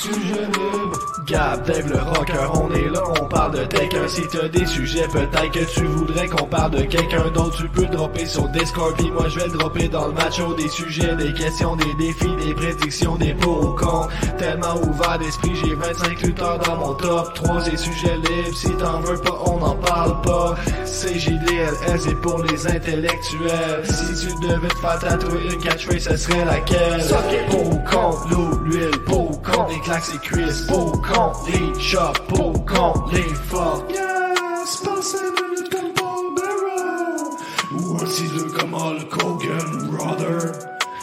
Sujet libre, Gab, Dave le rocker, on est là, on parle de quelqu'un. Si t'as des sujets, peut-être que tu voudrais qu'on parle de quelqu'un d'autre. Tu peux dropper sur Discord, puis moi je vais le dropper dans le macho. Des sujets, des questions, des défis, des prédictions, des pour ou contre. Tellement ouvert d'esprit, j'ai 25 lutteurs dans mon top 3. Des sujets libres, si t'en veux pas, on n'en parle pas. CJDLS c'est pour les intellectuels. Si tu devais te faire tatouer une catchphrase, ce serait laquelle? Pour ou contre l'eau, l'huile, pour ou les claques et cuisses, pour ou contre les chops, pour ou contre les fuck. Yes, passez minutes comme Bearer. Ou un ciseau comme Hulk Hogan, brother.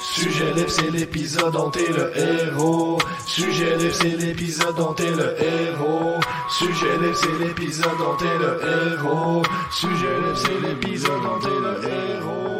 Sujet libre, c'est l'épisode dont t'es le héros. Sujet libre, c'est l'épisode dont t'es le héros. Sujet libre, c'est l'épisode dont t'es le héros. Sujet libre, c'est l'épisode dont t'es le héros.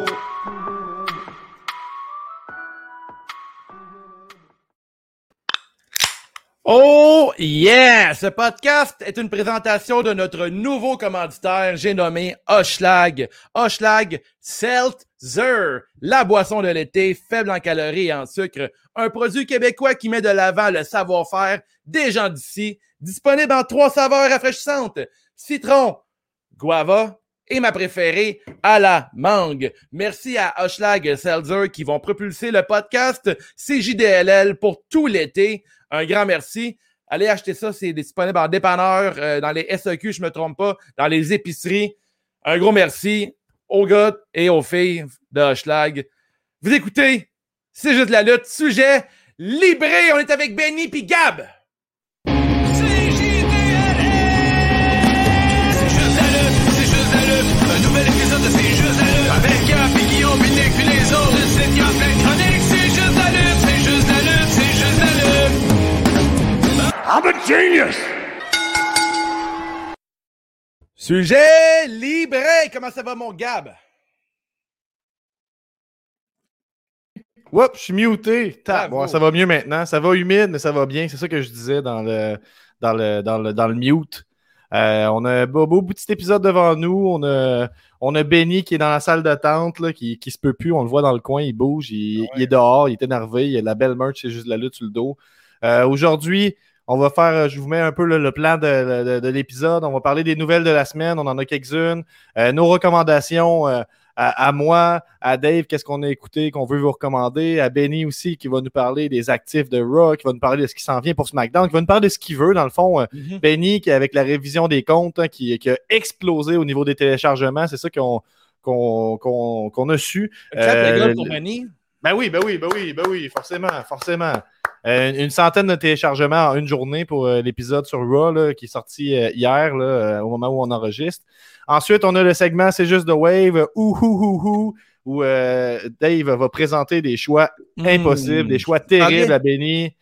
Oh yeah! Ce podcast est une présentation de notre nouveau commanditaire, j'ai nommé Hoshlag. Hoshlag Seltzer, la boisson de l'été, faible en calories et en sucre. Un produit québécois qui met de l'avant le savoir-faire des gens d'ici. Disponible en trois saveurs rafraîchissantes. Citron, guava et ma préférée, à la mangue. Merci à Hoshlag Seltzer qui vont propulser le podcast CJDLL pour tout l'été. Un grand merci. Allez acheter ça, c'est disponible en dépanneur, euh, dans les SEQ, je ne me trompe pas, dans les épiceries. Un gros merci aux gars et aux filles de Hoshlag. Vous écoutez, c'est juste la lutte. Sujet libré, on est avec Benny puis Gab. I'm a genius! Sujet libré, comment ça va mon Gab? Oups, je suis muté. Bon, ça va mieux maintenant. Ça va humide, mais ça va bien. C'est ça que je disais dans le, dans le, dans le, dans le mute. Euh, on a un beau, beau petit épisode devant nous. On a, on a Benny qui est dans la salle d'attente, là, qui, qui se peut plus. On le voit dans le coin, il bouge, il, il est dehors, il est énervé. Il a la belle merch, c'est juste la lutte sur le dos. Euh, Aujourd'hui, on va faire, euh, je vous mets un peu le, le plan de, de- de l'épisode. On va parler des nouvelles de la semaine. On en a quelques-unes. Euh, nos recommandations euh, à, à moi, à Dave, qu'est-ce qu'on a écouté, qu'on veut vous recommander? À Benny aussi, qui va nous parler des actifs de Raw, qui va nous parler de ce qui s'en vient pour SmackDown, qui va nous parler de ce qu'il veut, dans le fond. Euh, Mhm. Benny, qui, avec la révision des comptes, hein, qui, qui a explosé au niveau des téléchargements, c'est ça qu'on a su. Euh. Ben oui, ben oui, ben oui, ben oui, forcément, forcément. Euh, une centaine de téléchargements en une journée pour euh, l'épisode sur Raw là, qui est sorti euh, hier, là, euh, au moment où on enregistre. Ensuite, on a le segment C'est juste de Wave, ouh, ouh, ouh, ouh, où euh, Dave va présenter des choix impossibles, des choix terribles à Benny.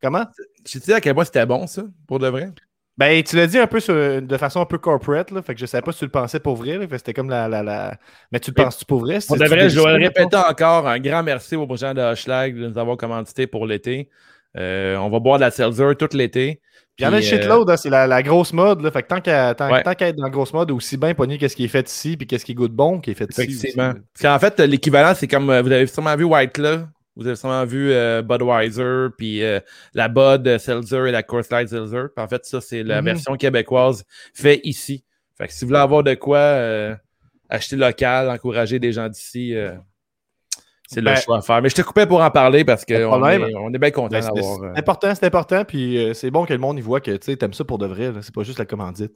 Comment? Je sais à quel point c'était bon, ça, pour de vrai? Ben, tu l'as dit un peu sur- de façon un peu corporate, là, fait que je savais pas si tu le pensais pour vrai, là, fait c'était comme la, la, la... Mais tu le Mais penses-tu pour vrai? Pour de C'est-tu vrai, je délicieux, répéter encore. Un grand merci aux gens de Hoshlag de nous avoir commandité pour l'été. Euh, on va boire de la Seltzer tout l'été. Il y en a Puis, euh, shitload, hein, c'est la, la grosse mode. Là. Fait que tant qu'à tant, Ouais. qu'à être dans la grosse mode, aussi bien pogner qu'est-ce qui est fait ici puis qu'est-ce qui goûte bon qui est fait ici. Effectivement. aussi. Parce qu'en fait, l'équivalent, c'est comme euh, vous avez sûrement vu White Claw, vous avez sûrement vu euh, Budweiser, puis euh, la Bud Seltzer et la Coors Light Seltzer. Puis en fait, ça, c'est la Mhm. version québécoise fait ici. Fait que si vous voulez avoir de quoi euh, acheter local, encourager des gens d'ici, euh, c'est Ben, le choix à faire. Mais je te coupais pour en parler parce qu'on est, on est bien content Ben, d'avoir. euh, c'est important, c'est important, puis euh, c'est bon que le monde y voit que tu aimes ça pour de vrai, c'est pas juste la commandite.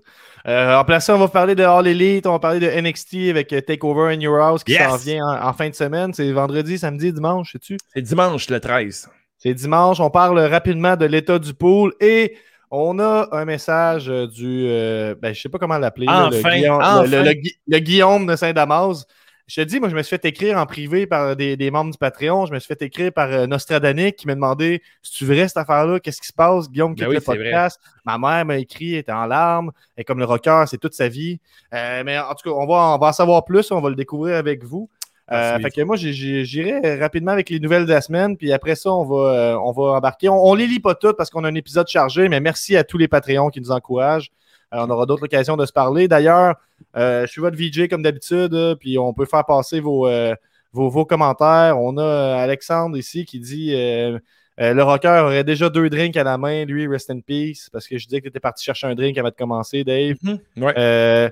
Euh, en place, ça, on va parler de All Elite, on va parler de NXT avec euh, Takeover in Your House qui Yes! s'en vient en, en fin de semaine. C'est vendredi, samedi, dimanche, sais-tu? C'est dimanche le 13. C'est dimanche, on parle rapidement de l'état du pool et on a un message euh, du. euh, ben, je sais pas comment l'appeler. le, Enfin, Guillaume, enfin. le- le- le Guillaume de Saint-Damas. Je te dis, moi, je me suis fait écrire en privé par des, des membres du Patreon. Je me suis fait écrire par euh, Nostradanic qui m'a demandé si tu vrai cette affaire-là, qu'est-ce qui se passe, Guillaume, qui Ben oui, le podcast. Ma mère m'a écrit, elle était en larmes, est comme le rocker, c'est toute sa vie. Euh, mais en tout cas, on va, on va en savoir plus, on va le découvrir avec vous. Euh, Merci. fait que moi, j'irai rapidement avec les nouvelles de la semaine, puis après ça, on va, euh, on va embarquer. On, on les lit pas toutes parce qu'on a un épisode chargé, mais merci à tous les Patreons qui nous encouragent. Euh, on aura d'autres occasions de se parler. D'ailleurs, euh, je suis votre VJ comme d'habitude, euh, puis on peut faire passer vos, euh, vos, vos commentaires. On a euh, Alexandre ici qui dit euh, Euh, le rocker aurait déjà deux drinks à la main, lui, rest in peace, parce que je disais que tu étais parti chercher un drink avant de commencer, Dave. Ouais. Euh,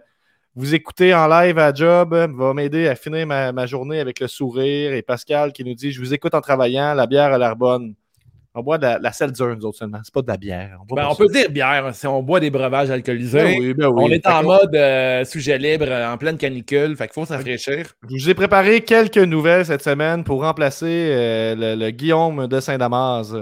vous écoutez en live à Job, euh, va m'aider à finir ma, ma journée avec le sourire. Et Pascal qui nous dit Je vous écoute en travaillant, la bière a l'air bonne. On boit de la, la seltzer, nous autres seulement. C'est pas de la bière. On, Ben, on peut dire bière si on boit des breuvages alcoolisés. Ben oui, ben oui. On est en mode euh, sujet libre, euh, en pleine canicule, fait qu'il faut s'afraîchir. Je vous ai préparé quelques nouvelles cette semaine pour remplacer euh, le, le Guillaume de Saint-Damas.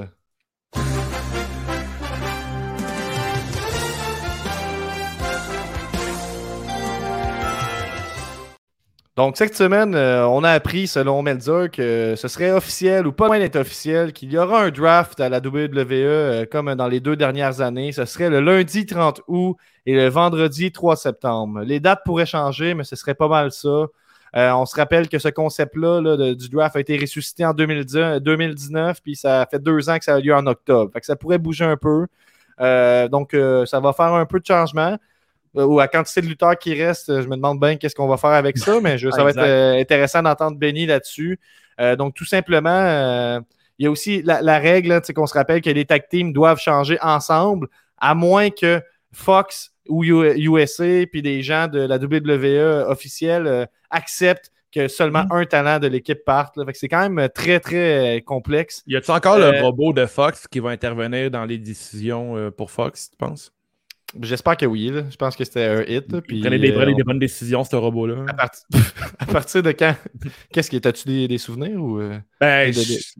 Donc, cette semaine, euh, on a appris, selon Melzer, que ce serait officiel ou pas loin d'être officiel, qu'il y aura un draft à la WWE euh, comme dans les deux dernières années. Ce serait le lundi 30 août et le vendredi 3 septembre. Les dates pourraient changer, mais ce serait pas mal ça. Euh, on se rappelle que ce concept-là du draft a été ressuscité en 2010 2019, puis ça fait deux ans que ça a lieu en octobre. Fait ça pourrait bouger un peu. Donc, ça va faire un peu de changement. Euh, ou à quantité de lutteurs qui restent, euh, je me demande bien qu'est-ce qu'on va faire avec ça, mais je, ça va être euh, intéressant d'entendre Benny là-dessus. Euh, donc, tout simplement, euh, il y a aussi la, la règle qu'on se rappelle que les tag teams doivent changer ensemble, à moins que Fox ou U- USA puis des gens de la WWE officielle acceptent que seulement Mm. un talent de l'équipe parte. c'est quand même très, très complexe. Y a-tu encore le robot de Fox qui va intervenir dans les décisions pour Fox, tu penses? J'espère que oui. là. Je pense que c'était un hit. puis, Il prenait des, euh, on- des bonnes décisions, ce robot-là. à, parti- à partir de quand? Qu'est-ce qui T'as-tu des, des souvenirs ou. euh? Ben,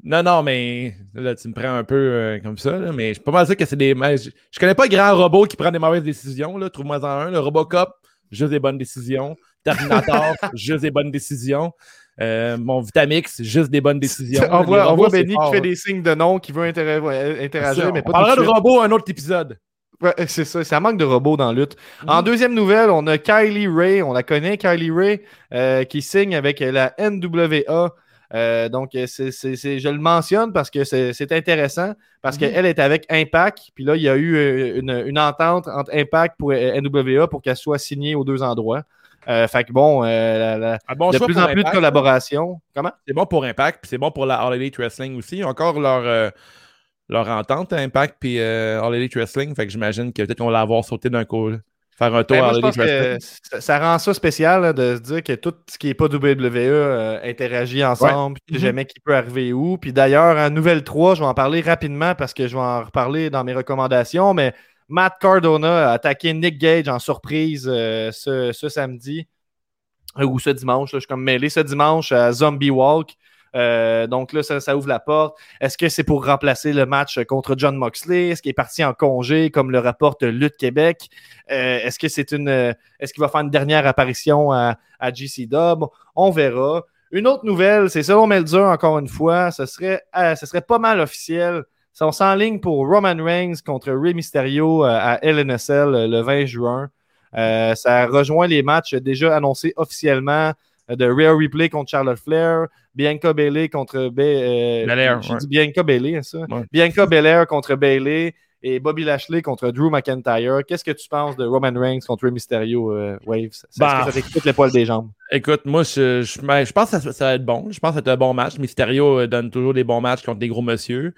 Non, non, mais là, tu me prends un peu euh, comme ça, là, mais je suis pas mal sûr que c'est des. mais Je, je connais pas grand robot qui prend des mauvaises décisions. Trouve-moi en un. Le Robocop, juste des bonnes décisions. Terminator, juste des bonnes décisions. Euh, mon Vitamix, juste des bonnes décisions. on voit, on Benny fort, qui fait des signes de non, qui veut interagir, mais on pas parlera tout de de robots un autre épisode. Ouais, c'est ça, ça manque de robots dans la lutte. En Mhm. deuxième nouvelle, on a Kylie Ray, on la connaît, Kylie Ray, euh, qui signe avec la NWA. Euh, donc, euh, c'est, c'est- c'est- je le mentionne parce que c'est, intéressant, parce Mhm. qu'elle est avec Impact, puis là, il y a eu une, une entente entre Impact et NWA pour qu'elle soit signée aux deux endroits. Euh, fait que bon, euh, la- la- Un bon de plus en plus de Impact. collaboration. Comment? C'est bon pour Impact, puis c'est bon pour la All Elite Wrestling aussi. Encore leur, euh, leur entente, Impact, puis euh, All Elite Wrestling. Fait que j'imagine que peut-être qu'on va l'avoir sauté d'un coup. là. Faire un tour Ben, à All Elite Wrestling. ça, ça rend ça spécial là, de se dire que tout ce qui n'est pas WWE euh, interagit ensemble, Mhm. jamais qui peut arriver où. Puis d'ailleurs, en nouvelle 3, je vais en parler rapidement parce que je vais en reparler dans mes recommandations, mais Matt Cardona a attaqué Nick Gage en surprise euh, ce, ce samedi, euh, ou ce dimanche, là, je suis comme mêlé, ce dimanche à Zombie Walk. Euh, donc là, ça, ouvre la porte. Est-ce que c'est pour remplacer le match contre John Moxley? Est-ce qu'il est parti en congé, comme le rapporte Lutte Québec? Euh, est-ce que c'est une. euh, Est-ce qu'il va faire une dernière apparition à, GC Dub? On verra. Une autre nouvelle, c'est selon Melzer, encore une fois, ce serait, pas mal officiel. On s'enligne pour Roman Reigns contre Rey Mysterio à LNSL le 20 juin. Ça rejoint les matchs déjà annoncés officiellement de Rhea Ripley contre Charlotte Flair, Bianca Bailey contre Ba- euh, Belair, j'ai ouais. dit Bianca Bailey, hein, ça? Ouais. Bianca Belair contre Bailey et Bobby Lashley contre Drew McIntyre. Qu'est-ce que tu penses de Roman Reigns contre Rey Mysterio, euh, Waves? Est-ce Bah. que ça les poils des jambes? Écoute, moi, je, je, ben, je pense que ça, ça va être bon. Je pense que être un bon match. Mysterio euh, donne toujours des bons matchs contre des gros monsieur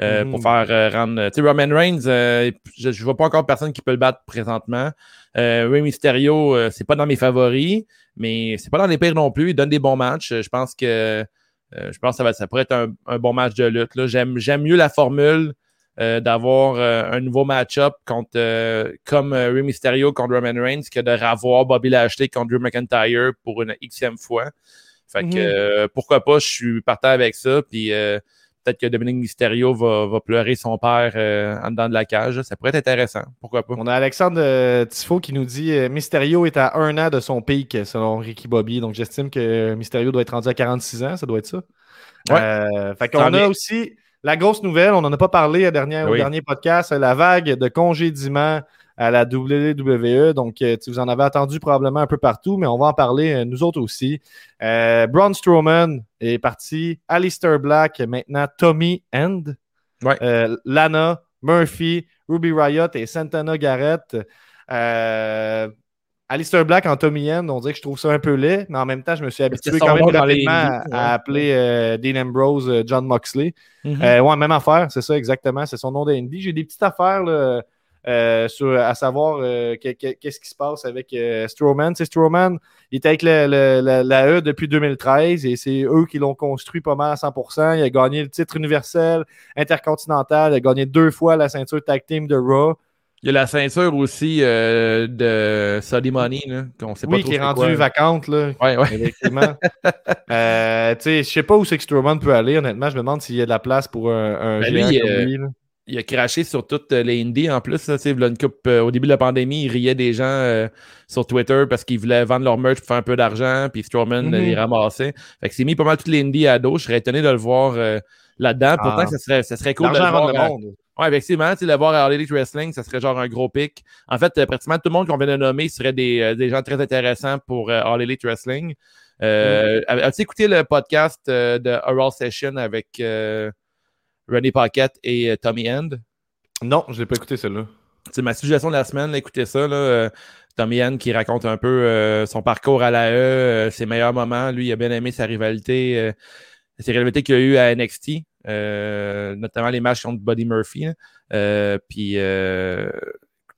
euh, Mhm. pour faire euh, rendre. Tu sais, Roman Reigns, euh, je ne vois pas encore personne qui peut le battre présentement. Euh, Rey Mysterio, euh, c'est pas dans mes favoris, mais c'est pas dans les pires non plus. Il donne des bons matchs. Je pense que euh, je pense que ça, va, ça pourrait être un, un bon match de lutte. là. J'aime, j'aime mieux la formule euh, d'avoir euh, un nouveau match-up contre euh, comme euh, Rey Mysterio contre Roman Reigns que de revoir Bobby Lashley contre Drew McIntyre pour une xème fois. Fait que Mhm. euh, pourquoi pas, je suis partant avec ça. Puis euh, peut-être que Dominique Mysterio va, va pleurer son père euh, en dedans de la cage. Ça pourrait être intéressant. Pourquoi pas? On a Alexandre Tifo qui nous dit euh, Mysterio est à un an de son pic selon Ricky Bobby. Donc j'estime que Mysterio doit être rendu à 46 ans, ça doit être ça. Ouais. Euh, fait qu'on a bien. aussi la grosse nouvelle, on n'en a pas parlé à dernière, au dernier podcast, la vague de congédiement à la WWE. Donc, euh, vous en avez entendu probablement un peu partout, mais on va en parler euh, nous autres aussi. Euh, Braun Strowman est parti. Alistair Black, maintenant Tommy End. Ouais. Euh, Lana, Murphy, Ruby Riot et Santana Garrett. Euh, Alistair Black en Tommy End, on dirait que je trouve ça un peu laid, mais en même temps, je me suis habitué quand même dans les rapidement à, à appeler euh, Dean Ambrose euh, John Moxley. Mhm. Euh, ouais, même affaire, c'est ça exactement. C'est son nom d'Indy. J'ai des petites affaires là, sur, à savoir que- que- qu'est-ce qui se passe avec Strowman. C'est Strowman, il était avec la, la E depuis 2013 et c'est eux qui l'ont construit pas mal à 100%. Il a gagné le titre universel, intercontinental. Il a gagné deux fois la ceinture tag team de Raw. Il y a la ceinture aussi euh, de Sody Money, là, qu'on sait pas Oui, trop qui est rendue quoi. vacante. Là. Ouais, ouais. Effectivement. euh, tu sais, je sais pas où c'est que Strowman peut aller, honnêtement. Je me demande s'il y a de la place pour un, un Ben, géant lui, comme euh, lui. là. Il a craché sur toutes euh, les indies en plus. Là, tu sais, v'là une coupe, euh, au début de la pandémie, il riait des gens euh, sur Twitter parce qu'ils voulaient vendre leur merch pour faire un peu d'argent, puis Strowman les ramassait. Fait que c'est mis pas mal toutes les indies à dos. Je serais étonné de le voir euh, là-dedans. Pourtant, Ah. ça serait, ça serait cool de le voir. le monde. Ouais, effectivement, le voir à All Elite Wrestling, ça serait genre un gros pic. En fait, euh, pratiquement tout le monde qu'on vient de nommer serait des, euh, des gens très intéressants pour euh, All Elite Wrestling. Euh, As-tu écouté le podcast euh, de Oral Session avec euh, René Paquette et Tommy End? Non, je l'ai pas écouté celle-là. C'est ma suggestion de la semaine, là, écoutez ça. Là, euh, Tommy Ann qui raconte un peu euh, son parcours à la E, euh, ses meilleurs moments. Lui, il a bien aimé sa rivalité, euh, ses rivalités qu'il y a eu à NXT, notamment les matchs contre Buddy Murphy. Euh, puis euh,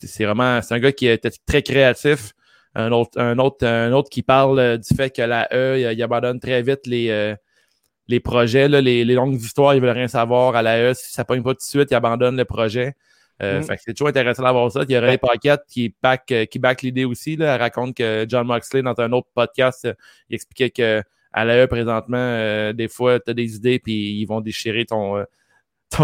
c'est vraiment c'est un gars qui était très créatif. Un autre, un autre, un autre qui parle euh, du fait que la E, il, il abandonne très vite les, euh, les projets, là, les, les longues histoires, ils veulent rien savoir. À la E, si ça pogne pas tout de suite, il abandonne le projet. Euh, Mm. c'est toujours intéressant d'avoir ça. Il y a René Paquette qui back, euh, qui back l'idée aussi. Là. Elle raconte que John Moxley, dans un autre podcast, euh, il expliquait que à l'AE présentement, euh, des fois, tu as des idées, puis ils vont déchirer ton, euh,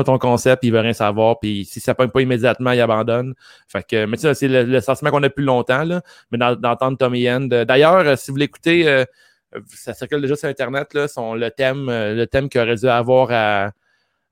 ton, concept, puis ils veulent rien savoir, puis si ça ne pogne pas immédiatement, ils abandonnent. Fait que, mais c'est le, sentiment qu'on a depuis longtemps, là, mais d'entendre Tommy End. D'ailleurs, euh, si vous l'écoutez, ça circule déjà sur Internet, là, son, le thème, thème qu'il aurait dû avoir à,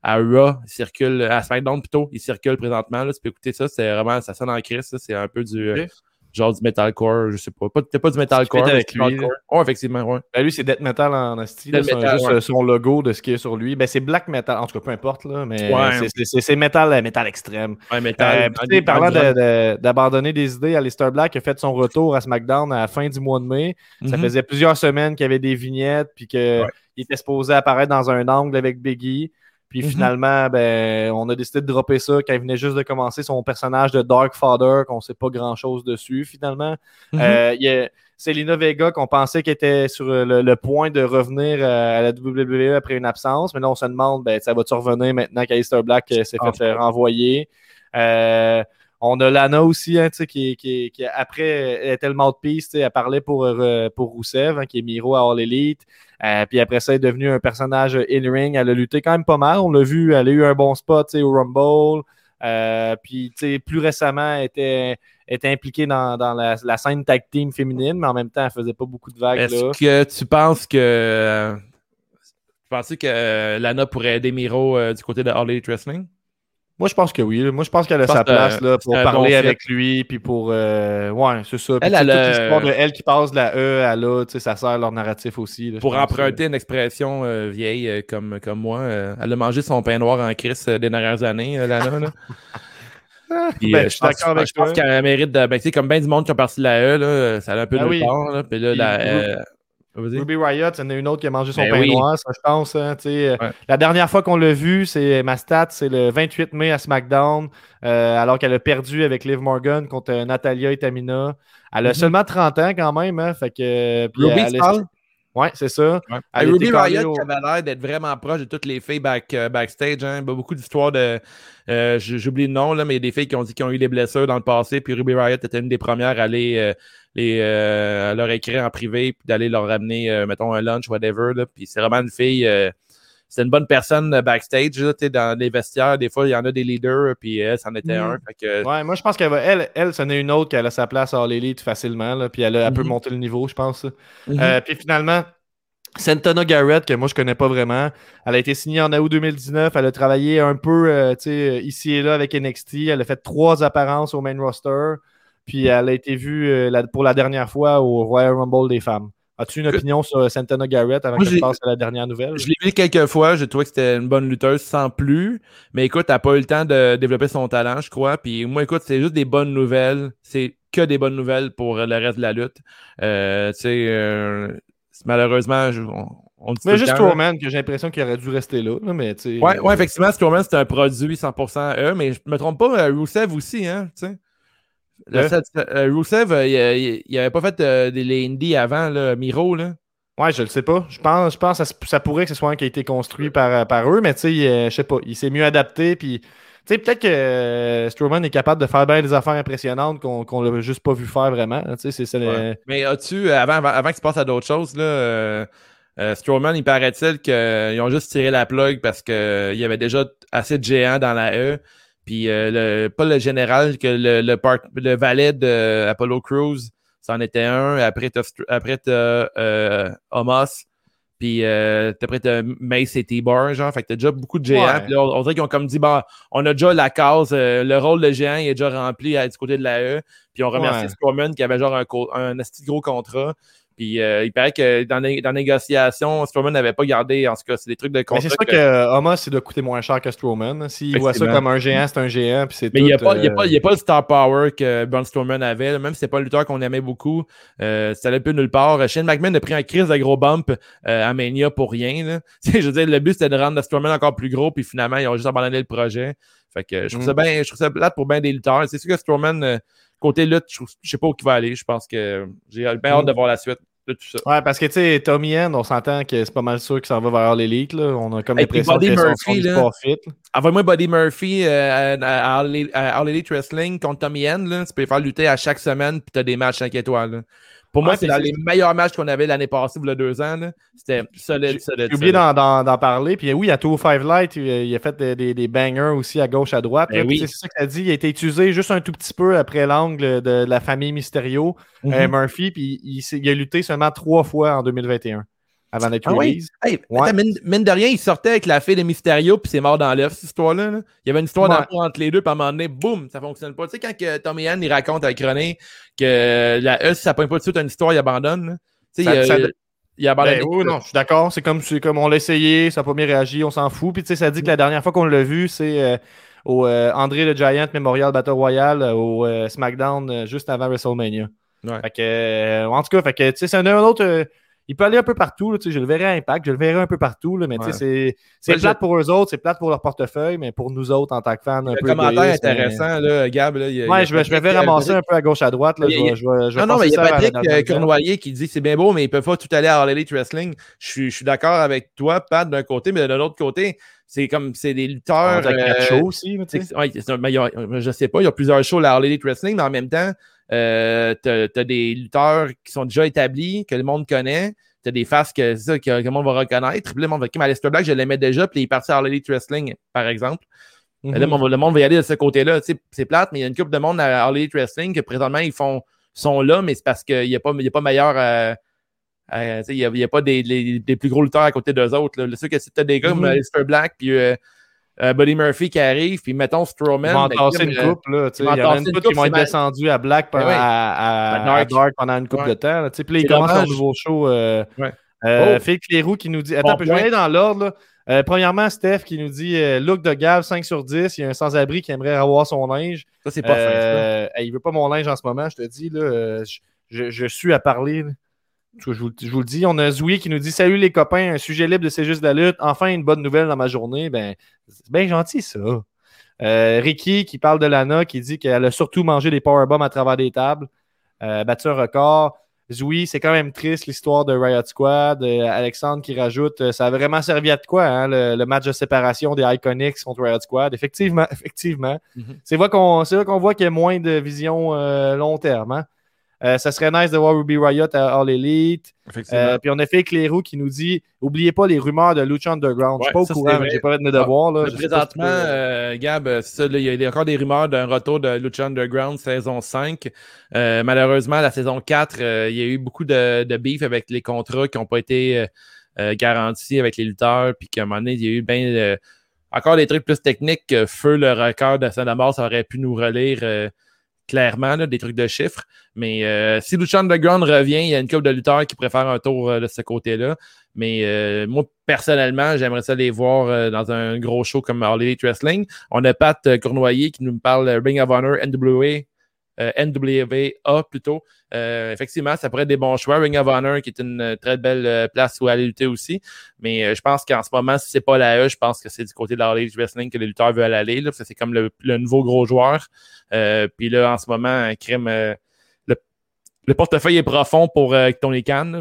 à Raw, il circule, à SmackDown plutôt, il circule présentement. Là, tu peux écouter ça, c'est vraiment, ça sonne en crise, c'est un peu du. Genre du metalcore, je sais pas. pas Peut-être pas du metalcore. avec lui. Ouais, effectivement, ouais. Ben, lui, c'est Death Metal en asti. là, Metal, juste ouais. euh, son logo de ce qui est sur lui. Ben, c'est Black Metal. En tout cas, peu importe, là, mais Ouais. c'est- metal, euh, metal extrême. Ouais, metal. Euh, puis, tu sais, parlant de- de- d'abandonner des idées, Alistair Black a fait son retour à SmackDown à la fin du mois de mai. Ça Mhm. faisait plusieurs semaines qu'il y avait des vignettes, puis qu'il Ouais. était supposé apparaître dans un angle avec Biggie. Puis Mhm. finalement, ben, on a décidé de dropper ça quand il venait juste de commencer son personnage de Dark Father, qu'on sait pas grand-chose dessus finalement. Mhm. Euh, il y a Selena Vega qu'on pensait qu'elle était sur le, le point de revenir euh, à la WWE après une absence, mais là on se demande, ben, ça va-tu revenir maintenant qu'Alistair Black euh, s'est fait euh, renvoyer? Euh, on a Lana aussi, hein, tu sais, qui, qui, qui, après, elle était le mouthpiece, elle parlait pour, euh, pour Rousseff, hein, qui est Miro à All Elite. Euh, puis après ça, elle est devenue un personnage in-ring. Elle a lutté quand même pas mal. On l'a vu, elle a eu un bon spot au Rumble. Euh, puis plus récemment, elle était, était impliquée dans, dans la, la scène tag team féminine, mais en même temps, elle faisait pas beaucoup de vagues. Là. Est-ce que tu penses que. euh, Tu penses que Lana pourrait aider Miro du côté de All Elite Wrestling? Moi, je pense que oui. Moi, je pense qu'elle a sa place là, euh, pour parler bon avec lui, puis pour. euh, ouais, c'est ça. Puis, Elle, elle toute a- l'histoire de elle qui passe de la E à l'A, tu sais, ça sert leur narratif aussi. là, Pour emprunter une expression euh, vieille euh, comme, comme moi, euh, elle a mangé son pain noir en crise euh, des dernières années, euh, Lana. Là. Puis, Ben, euh, je suis d'accord avec je pense qu'elle mérite de. Ben, tu sais, comme bien du monde qui ont parti de la E, là, ça a un peu Ah de oui. temps. Là, puis là, la, euh. Ruby Riot, il y en a une autre qui a mangé son Ben pain oui. noir, ça, je pense. hein. Ouais. La dernière fois qu'on l'a vu, c'est ma stat, c'est le 28 mai à SmackDown, euh, alors qu'elle a perdu avec Liv Morgan contre euh, Natalia et Tamina. Elle a Mhm. seulement 30 ans quand même, hein, fait que. puis Ruby, elle? Ouais, c'est ça. Ouais. Elle Et Ruby Riot au- qui avait l'air d'être vraiment proche de toutes les filles back, euh, backstage. Hein. A beaucoup d'histoires de. euh, J'oublie le nom, là, mais il y a des filles qui ont dit qu'ils ont eu des blessures dans le passé. Puis Ruby Riot était une des premières à aller euh, les, euh, leur écrire en privé, puis d'aller leur ramener, euh, mettons, un lunch, whatever. Là. Puis c'est vraiment une fille. euh, c'est une bonne personne backstage, là, dans les vestiaires. Des fois, il y en a des leaders, puis elle, c'en était Mhm. un. Fait que, Ouais, moi je pense qu'elle va. Elle, elle, c'en est une autre qu'elle a sa place à All Elite facilement, là, puis elle, a- elle peut Mhm. monter le niveau, je pense. Mhm. Euh, puis finalement, Santana Garrett, que moi je connais pas vraiment, elle a été signée en août 2019. Elle a travaillé un peu euh, ici et là avec NXT. Elle a fait trois apparences au main roster. Puis elle a été vue euh, la- pour la dernière fois au Royal Rumble des femmes. As-tu une opinion sur Santana Garrett avant Moi, que je passe à la dernière nouvelle? Je l'ai vu quelques fois, j'ai trouvé que c'était une bonne lutteuse sans plus. Mais écoute, elle n'a pas eu le temps de développer son talent, je crois. Puis moi, écoute, c'est juste des bonnes nouvelles. C'est que des bonnes nouvelles pour le reste de la lutte. Euh, tu sais, euh, malheureusement, je- on, on dit Mais juste. Strowman, que j'ai l'impression qu'il aurait dû rester là. mais, Ouais, ouais, effectivement, Strowman, c'est un produit 100% eux, mais je me trompe pas, Rusev aussi, hein, tu sais. Le seul- euh, Rusev, euh, il, il- il avait pas fait euh, des les indies avant, là, Miro, là. Ouais, je le sais pas. Je pense, je pense que ça, pourrait que ce soit un qui a été construit par, par eux, mais tu sais, euh, je sais pas. Il s'est mieux adapté. Puis, tu sais, peut-être que euh, Strowman est capable de faire bien des affaires impressionnantes qu'on qu'on l'a juste pas vu faire vraiment. Tu sais, c'est Ouais. Mais as-tu, euh, avant, avant, avant passe à d'autres choses, là, euh, euh, Strowman, il paraît-il qu'ils ont juste tiré la plug parce qu'il y avait déjà assez de géants dans la E. Puis, euh, le, pas le général, que le, le, part- le valet de Apollo Crews, c'en était un. Après, t'as, après, euh, Homos. Puis, euh, après, t'as Mace et T-Bar, genre. Fait que t'as déjà beaucoup de géants. Ouais. Puis là, on, on dirait qu'ils ont comme dit, bon, on a déjà la case, euh, le rôle de géant il est déjà rempli à- du côté de la E. Puis on remercie Ouais. Strowman qui avait genre un, un de gros contrat. Puis euh, il paraît que dans les, dans les négociations, Strowman n'avait pas gardé, en tout cas, c'est des trucs de Mais contrat. c'est sûr que- que euh, Homos, il doit coûter moins cher que Strowman. S'il voit ça comme un géant, c'est un géant. Puis c'est Mais il n'y a, pas- il y a, euh, pas- il y a pas le star power que Braun Strowman avait. là. Même si c'est pas un lutteur qu'on aimait beaucoup, euh, ça allait plus nulle part. Shane McMahon a pris un crise de gros bump euh, à Mania pour rien. Là. Tu sais, je veux dire, le but c'était de rendre Strowman encore plus gros, puis finalement, ils ont juste abandonné le projet. Fait que je trouve ça Mm. bien, je trouve ça plate pour bien des lutteurs. C'est sûr que Strowman, euh, côté lutte, je, trouve- je sais pas où il va aller. Je pense que j'ai bien hâte Mm. de voir la suite de tout ça. Ouais, parce que tu sais, Tommy End, on s'entend que c'est pas mal sûr qu'il s'en va vers l'élite. là. On a comme l'impression que Murphy, là. sport fit. Envoie-moi Buddy Murphy euh, à, Elite- à All Elite Wrestling contre Tommy End. Là. Tu peux les faire lutter à chaque semaine, puis tu as des matchs 5 étoiles. là. Pour moi, c'est dans les meilleurs matchs qu'on avait l'année passée, il y a deux ans. C'était solide, solide. J'ai oublié d'en, parler. Puis oui, à Tour 5 Light, il, il a fait des, des- des bangers aussi à gauche, à droite. Ben oui. C'est ça que ça dit. Il a été utilisé juste un tout petit peu après l'angle de la famille Mysterio, euh, Murphy. Puis il, il a lutté seulement trois fois en 2021 avant d'être Ah oui? Hey, Ouais. mine, mine de rien, il sortait avec la fille de Mysterio, puis c'est mort dans l'œuf, cette histoire-là. là. Il y avait une histoire Ouais. entre les deux, puis à un moment donné, boum, ça fonctionne pas. Tu sais, quand que Tommy Ann, il raconte avec René que la E, si ça pogne pas tout de suite une histoire, il abandonne. Tu sais, il, ça- il, il abandonne. Ben, oui, non, je suis d'accord. C'est comme, comme on l'a essayé, ça n'a pas bien réagi, on s'en fout. Puis tu sais, ça dit que la dernière fois qu'on l'a vu, c'est euh, au euh, André le Giant Memorial Battle Royale euh, au euh, SmackDown euh, juste avant WrestleMania. Ouais. Fait que, euh, en tout cas, fait que, tu sais, c'est un, un autre. Il peut aller un peu partout. là, tu sais, je le verrai à Impact, je le verrai un peu partout. là, mais tu sais, Ouais. c'est, c'est plate pour eux autres, c'est plate pour leur portefeuille, mais pour nous autres, en tant que fans, un Un peu. commentaire mais- intéressant, là, Gab. Là, il il Ouais, je vais, je vais Patrick, euh, ramasser un peu à gauche à droite. Là, Il y a- je vais, je vais- je vais Non, non, mais il y a Patrick euh, Cournoyer qui dit c'est bien beau, mais ils peuvent pas tout aller à All Elite Wrestling. Je suis, je suis d'accord avec toi, Pat, d'un côté, mais de l'autre côté, c'est comme c'est des lutteurs. Avec euh, shows aussi, c'est- ouais, un- mais a- je sais pas, il y a plusieurs shows à All Elite Wrestling, mais en même temps, euh, t'as as des lutteurs qui sont déjà établis, que le monde connaît. T'as des faces que, ça, que, que le monde va reconnaître. Puis là, le monde va Aleister Black, je l'aimais déjà, puis il est parti à Elite Wrestling, par exemple. Mhm. Là, le monde- le va y aller de ce côté-là. Tu C'est plate, mais il y a une couple de monde à All Elite Wrestling que présentement, ils font, sont là, mais c'est parce qu'il n'y a, pas- y a pas meilleur. euh, euh, tu il n'y a, pas des, les- des plus gros lutteurs à côté d'eux autres. là. C'est sûr que si tu as des gars comme Mhm. Aleister Black puis euh, euh, Buddy Murphy qui arrive, puis mettons Strowman. Ils vont en ben, une euh, coupe, là. ils vont Il y en a une coupe qui vont être descendus à Black, Ben pendant- ouais. à, à- À à Dark. Pendant une coupe Ouais. de temps. là. Puis là, ils commencent leur nouveau show. euh, Ouais. euh, Oh. Philippe qui nous dit. Attends, Bon je vais aller dans l'ordre. là. Euh, premièrement, Steph qui nous dit euh, Look de Gav 5 sur 10. Il y a un sans-abri qui aimerait avoir son linge. Ça, c'est pas fin. il veut pas mon linge en ce moment, je te dis. Là, je, je- je suis à parler. là. Je vous, je vous le dis. On a Zoui qui nous dit Salut les copains, un sujet libre de C'est juste de la lutte. Enfin, une bonne nouvelle dans ma journée. Ben, c'est bien gentil, ça. Euh, Ricky qui parle de Lana, qui dit qu'elle a surtout mangé des powerbombs à travers des tables, euh, battu un record. Zoui, c'est quand même triste l'histoire de Riot Squad. Euh, Alexandre qui rajoute ça a vraiment servi à de quoi, hein, le, le match de séparation des Iconics contre Riot Squad. Effectivement, effectivement. Mhm. C'est vrai qu'on voit qu'il y a moins de vision long terme. hein. Euh, ça serait nice de voir Ruby Riot à All Elite. Effectivement. Euh, puis on a fait Clérou qui nous dit Oubliez pas les rumeurs de Lucha Underground. je suis Ouais, pas au ça, courant, mais j'ai pas fait de mes devoirs. Là. Si présentement, euh, Gab, euh, c'est ça, là, il y a encore des rumeurs d'un retour de Lucha Underground saison 5. Euh, malheureusement, la saison 4, euh, il y a eu beaucoup de, de beef avec les contrats qui n'ont pas été garantis avec les lutteurs, puis qu'à un moment donné, il y a eu bien euh, encore des trucs plus techniques que Feu, le record de Saint-Amor, ça aurait pu nous relire euh, clairement, là, des trucs de chiffres. Mais euh, si Lucha Underground revient, il y a une couple de lutteurs qui préfèrent un tour euh, de ce côté-là. Mais euh, moi, personnellement, j'aimerais ça les voir euh, dans un gros show comme All Elite Wrestling. On a Pat Cournoyer qui nous parle Ring of Honor, NWA, euh, NWA plutôt. Euh, effectivement, ça pourrait être des bons choix. Ring of Honor, qui est une euh, très belle place où aller lutter aussi. Mais je pense qu'en ce moment, si c'est pas la E, je pense que c'est du côté de la Age Wrestling que les lutteurs veulent aller. Là, parce que c'est comme le, le nouveau gros joueur. Puis là, en ce moment, un crime. Le, le portefeuille est profond pour euh,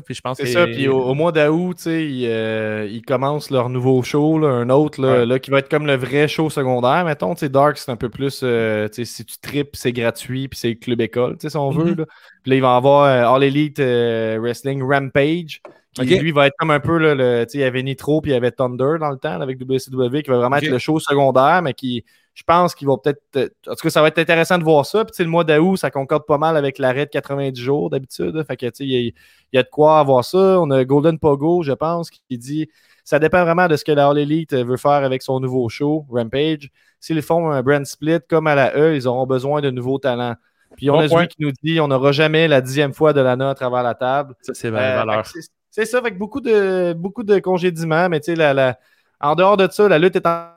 Puis je pense C'est que ça, puis au, au mois d'août, sais, ils, euh, ils commencent leur nouveau show, là, un autre, là, Ouais. là, qui va être comme le vrai show secondaire, mettons, Dark, c'est un peu plus, euh, si tu tripes, c'est gratuit, puis c'est club école, tu sais, si on veut, Mhm. là. Puis là, il va avoir All Elite Wrestling Rampage, qui, Ok. lui, va être comme un peu, là, le, il y avait Nitro, puis il y avait Thunder dans le temps, avec WCW, qui va vraiment être le show secondaire, mais qui, je pense qu'il va peut-être, en tout cas, ça va être intéressant de voir ça, puis le mois d'août, ça concorde pas mal avec l'arrêt de 90 jours, d'habitude, fait que, tu sais, il y a- il y a de quoi avoir ça. On a Golden Pogo, je pense, qui dit ça dépend vraiment de ce que la All Elite veut faire avec son nouveau show, Rampage. S'ils font un brand split comme à la E, ils auront besoin de nouveaux talents. Puis on Bon a celui qui nous dit on n'aura jamais la dixième fois de l'ANA à travers la table. ça, c'est Euh, valeur. c'est- c'est ça, avec beaucoup de, beaucoup de congédiements, mais tu sais, la, la- en dehors de ça, la lutte est en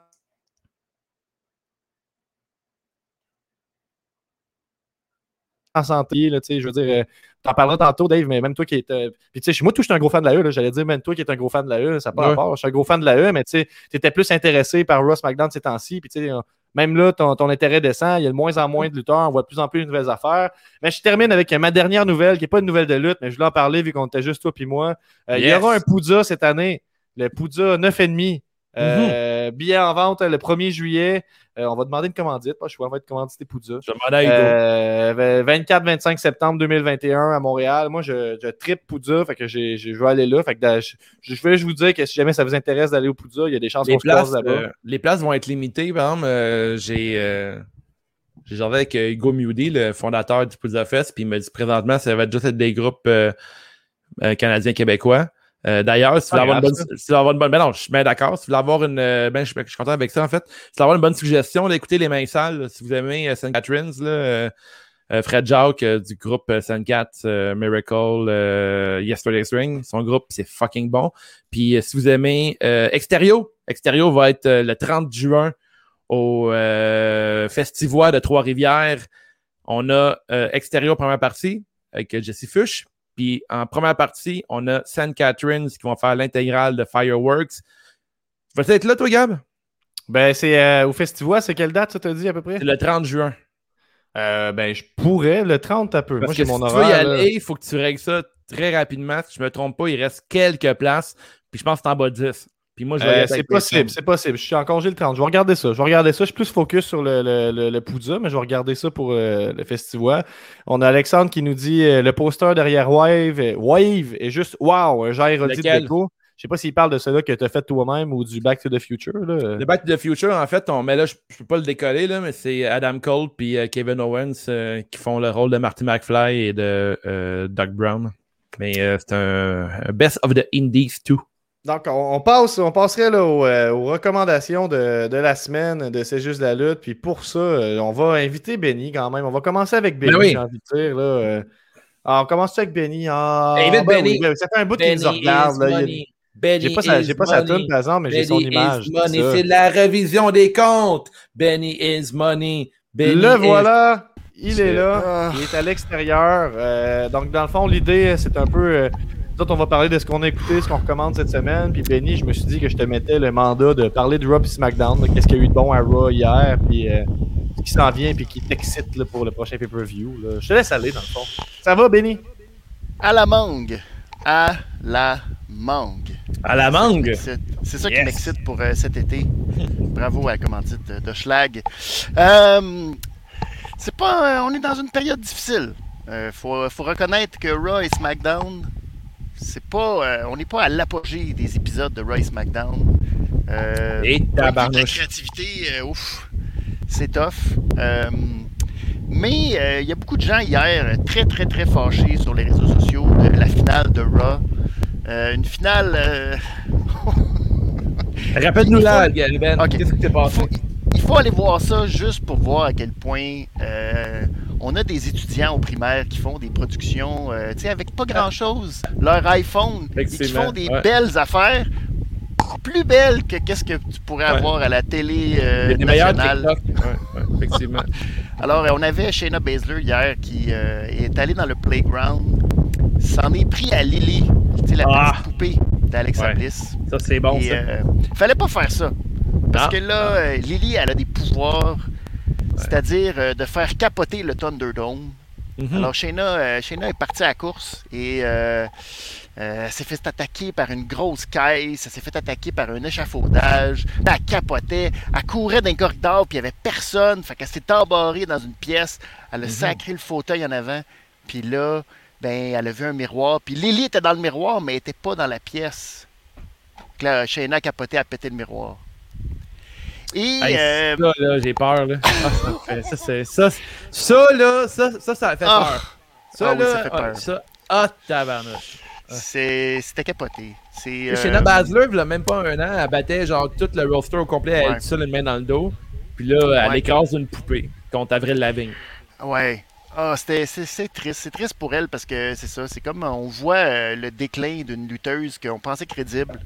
en santé, là, tu sais, je veux dire, euh, t'en parleras tantôt, Dave, mais même toi qui es, euh, puis tu sais, moi, tout, je suis un gros fan de la E, j'allais dire, même toi qui es un gros fan de la E, ça pas Ouais. rapport, je suis un gros fan de la E, mais tu sais, t'étais plus intéressé par Ross McDonald ces temps-ci, puis tu sais, même là, ton, ton intérêt descend, il y a de moins en moins de lutteurs, on voit de plus en plus de nouvelles affaires. Mais je termine avec euh, ma dernière nouvelle, qui n'est pas une nouvelle de lutte, mais je voulais en parler vu qu'on était juste toi puis moi. Euh, Il y aura un Poudza cette année, le Poudza 9,5. Euh, Billet en vente euh, le 1er juillet. Euh, on va demander une commandite, pas le choix, on va être commandité Poudza. Je demande à Hugo. Euh, 24-25 septembre 2021 à Montréal. Moi, je, je tripe Poudza, fait que j'ai- j'ai- je vais aller là. Fait que, je, je vais juste vous dire que si jamais ça vous intéresse d'aller au Poudza, il y a des chances les qu'on se croise places, là-bas. euh, les places vont être limitées. Par exemple, euh, j'ai euh, j'ai avec euh, Hugo Mewdy, le fondateur du Pizza Fest, puis il m'a dit présentement, ça va juste être des groupes euh, euh, canadiens-québécois. Euh, D'ailleurs, si tu veux Pas avoir une bonne, si tu veux avoir une bonne, ben non, je suis bien d'accord. Si tu veux avoir une, euh, ben, je, je suis content avec ça en fait. Si tu veux avoir une bonne suggestion, là, écoutez les mains sales. là, si vous aimez euh, St. Catherine's, là, euh, Fred Jacques euh, du groupe St. Cat, Miracle, euh, Yesterday's Ring, son groupe c'est fucking bon. Puis si vous aimez euh, Exterio, Exterio va être le 30 juin au euh, Festivois de Trois-Rivières. On a euh, Exterio première partie avec Jesse Fush. Puis en première partie, on a St. Catherine's qui vont faire l'intégrale de Fireworks. Tu vas être là, toi, Gab? Ben, c'est euh, au Festival, c'est quelle date, ça t'a dit à peu près? C'est le 30 juin. Euh, ben, je pourrais, le 30, un peu. Parce Moi, j'ai si mon tu veux y aller, il faut que tu règles ça très rapidement. Si je me trompe pas, il reste quelques places. Puis je pense que c'est en bas de 10. Puis moi, je vais y Euh, c'est possible, c'est possible. Je suis en congé le 30. Je vais regarder ça. Je vais regarder ça. Je suis plus focus sur le, le, le, le Poudza, mais je vais regarder ça pour euh, le festival. On a Alexandre qui nous dit euh, le poster derrière Wave, Wave est juste wow, un genre de Lequel? déco. Je sais pas s'il parle de celui que tu as fait toi-même ou du Back to the Future. Là. Le Back to the Future, en fait, on, mais là, je, je peux pas le décoller, là, mais c'est Adam Cole puis euh, Kevin Owens euh, qui font le rôle de Marty McFly et de euh, Doug Brown. Mais euh, c'est un, un Best of the Indies 2. Donc, on, on passe, on passerait là, aux, euh, aux recommandations de, de la semaine de C'est juste la lutte. Puis pour ça, euh, on va inviter Benny quand même. On va commencer avec Benny, Ben oui. j'ai envie de dire. Là, euh. On commence avec Benny? Ah, Invite ben Benny. oui, ben, ça fait un bout qu'il nous regarde. Benny J'ai pas sa, pas sa tune, par exemple, mais j'ai son Benny image. c'est money. ça. C'est la révision des comptes. Benny is money. Benny Le is- voilà, il est là, Ah. il est à l'extérieur. Donc, dans le fond, l'idée, c'est un peu. Autres, on va parler de ce qu'on a écouté, ce qu'on recommande cette semaine. Puis, Benny, je me suis dit que je te mettais le mandat de parler de Raw et SmackDown. Qu'est-ce qu'il y a eu de bon à Raw hier, puis euh, ce qui s'en vient, puis qui t'excite pour le prochain pay-per-view. Je te laisse aller, dans le fond. Ça va, Benny? À la mangue. À la mangue. À la mangue? C'est ça qui Yes. m'excite pour euh, cet été. Bravo à la commandite de, de Schlag. Euh, c'est pas, euh, on est dans une période difficile. Euh, faut, faut reconnaître que Raw et SmackDown, c'est pas, euh, on n'est pas à l'apogée des épisodes de Raw et SmackDown. Euh, Et Ouais, La tabarnouche. créativité, euh, ouf, c'est tough. Euh, mais il y a beaucoup de gens hier très très très fâchés sur les réseaux sociaux de la finale de Raw. Une finale. Rappelle-nous là, Ben. Qu'est-ce qui s'est il, passé? faut, il faut aller voir ça juste pour voir à quel point on a des étudiants au primaire qui font des productions euh, tu sais, avec pas grand chose. Leur iPhone, et qui font des ouais. belles affaires. Plus belles que qu'est-ce que tu pourrais Ouais. avoir à la télé euh, Il y a des meilleurs nationale. Ouais, effectivement. Alors, euh, on avait Shayna Baszler hier qui euh, est allée dans le playground, s'en est pris à Lily, tu la Ah. petite poupée. Bliss. Ça, c'est bon, Et, ça. fallait pas faire ça. Parce que là, Lily, elle a des pouvoirs, c'est-à-dire euh, de faire capoter le Thunderdome. Mhm. Alors, Shayna, euh, Shayna est partie à la course et euh, euh, elle s'est fait attaquer par une grosse caisse, elle s'est fait attaquer par un échafaudage, elle capotait, elle courait d'un corridor puis il n'y avait personne, fait qu'elle s'est embarrée dans une pièce, elle a sacré le fauteuil en avant, puis là, ben, elle a vu un miroir, puis Lily était dans le miroir, mais elle n'était pas dans la pièce. Donc là, Shayna capotait à péter le miroir. Et Hey, euh, Ça, là, j'ai peur, là. Ah, ça, ça, c'est- ça, ça, là, ça, ça, ça fait Ah. peur. Ça, Ah oui, là, ça fait ah, peur. ça, ah, tabarnouche. c'est- c'était capoté. C'est, Shayna euh, Baszler, il y a même pas un an, elle battait genre tout le roster au complet, elle Ouais. seule une main dans le dos. Puis là, elle Ouais. écrase une poupée contre Avril Lavigne. Ouais. Ah, c'était, c'est, c'est triste. C'est triste pour elle parce que c'est ça. C'est comme on voit euh, le déclin d'une lutteuse qu'on pensait crédible.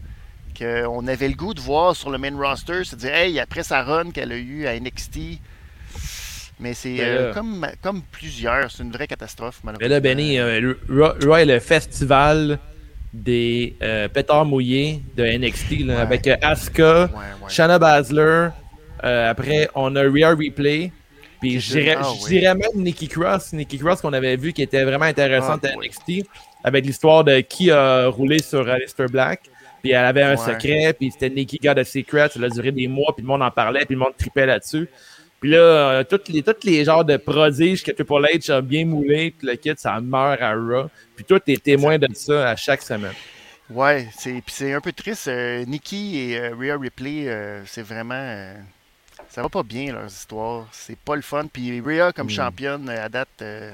Qu'on avait le goût de voir sur le main roster. Se dire, hey, après sa run qu'elle a eue à NXT. Mais c'est Mais euh, comme, comme plusieurs. C'est une vraie catastrophe, Mais malheureusement. là, Benny, euh, le festival des euh, pétards mouillés de NXT, là, Ouais. avec Asuka, Ouais, ouais. Shanna Baszler. euh, après, on a Rhea Replay. Puis je dirais, Ah, oui. dirais même Nikki Cross. Nikki Cross qu'on avait vu qui était vraiment intéressante Ah, à oui. NXT. Avec l'histoire de qui a roulé sur Aleister Black. Puis elle avait un Ouais. secret. Puis c'était Nikki God of Secret. Ça a duré des mois. Puis le monde en parlait. Puis le monde tripait là-dessus. Puis là, euh, tous les, toutes les genres de prodiges que Triple H a bien moulé, puis le kit, ça meurt à Raw. Puis toi, t'es témoin de ça à chaque semaine. Ouais, c'est, puis c'est un peu triste. euh, Nikki et euh, Rhea Ripley, euh, c'est vraiment. euh, ça va pas bien, leurs histoires. C'est pas le fun. Puis Rhea, comme championne, euh, à date, euh,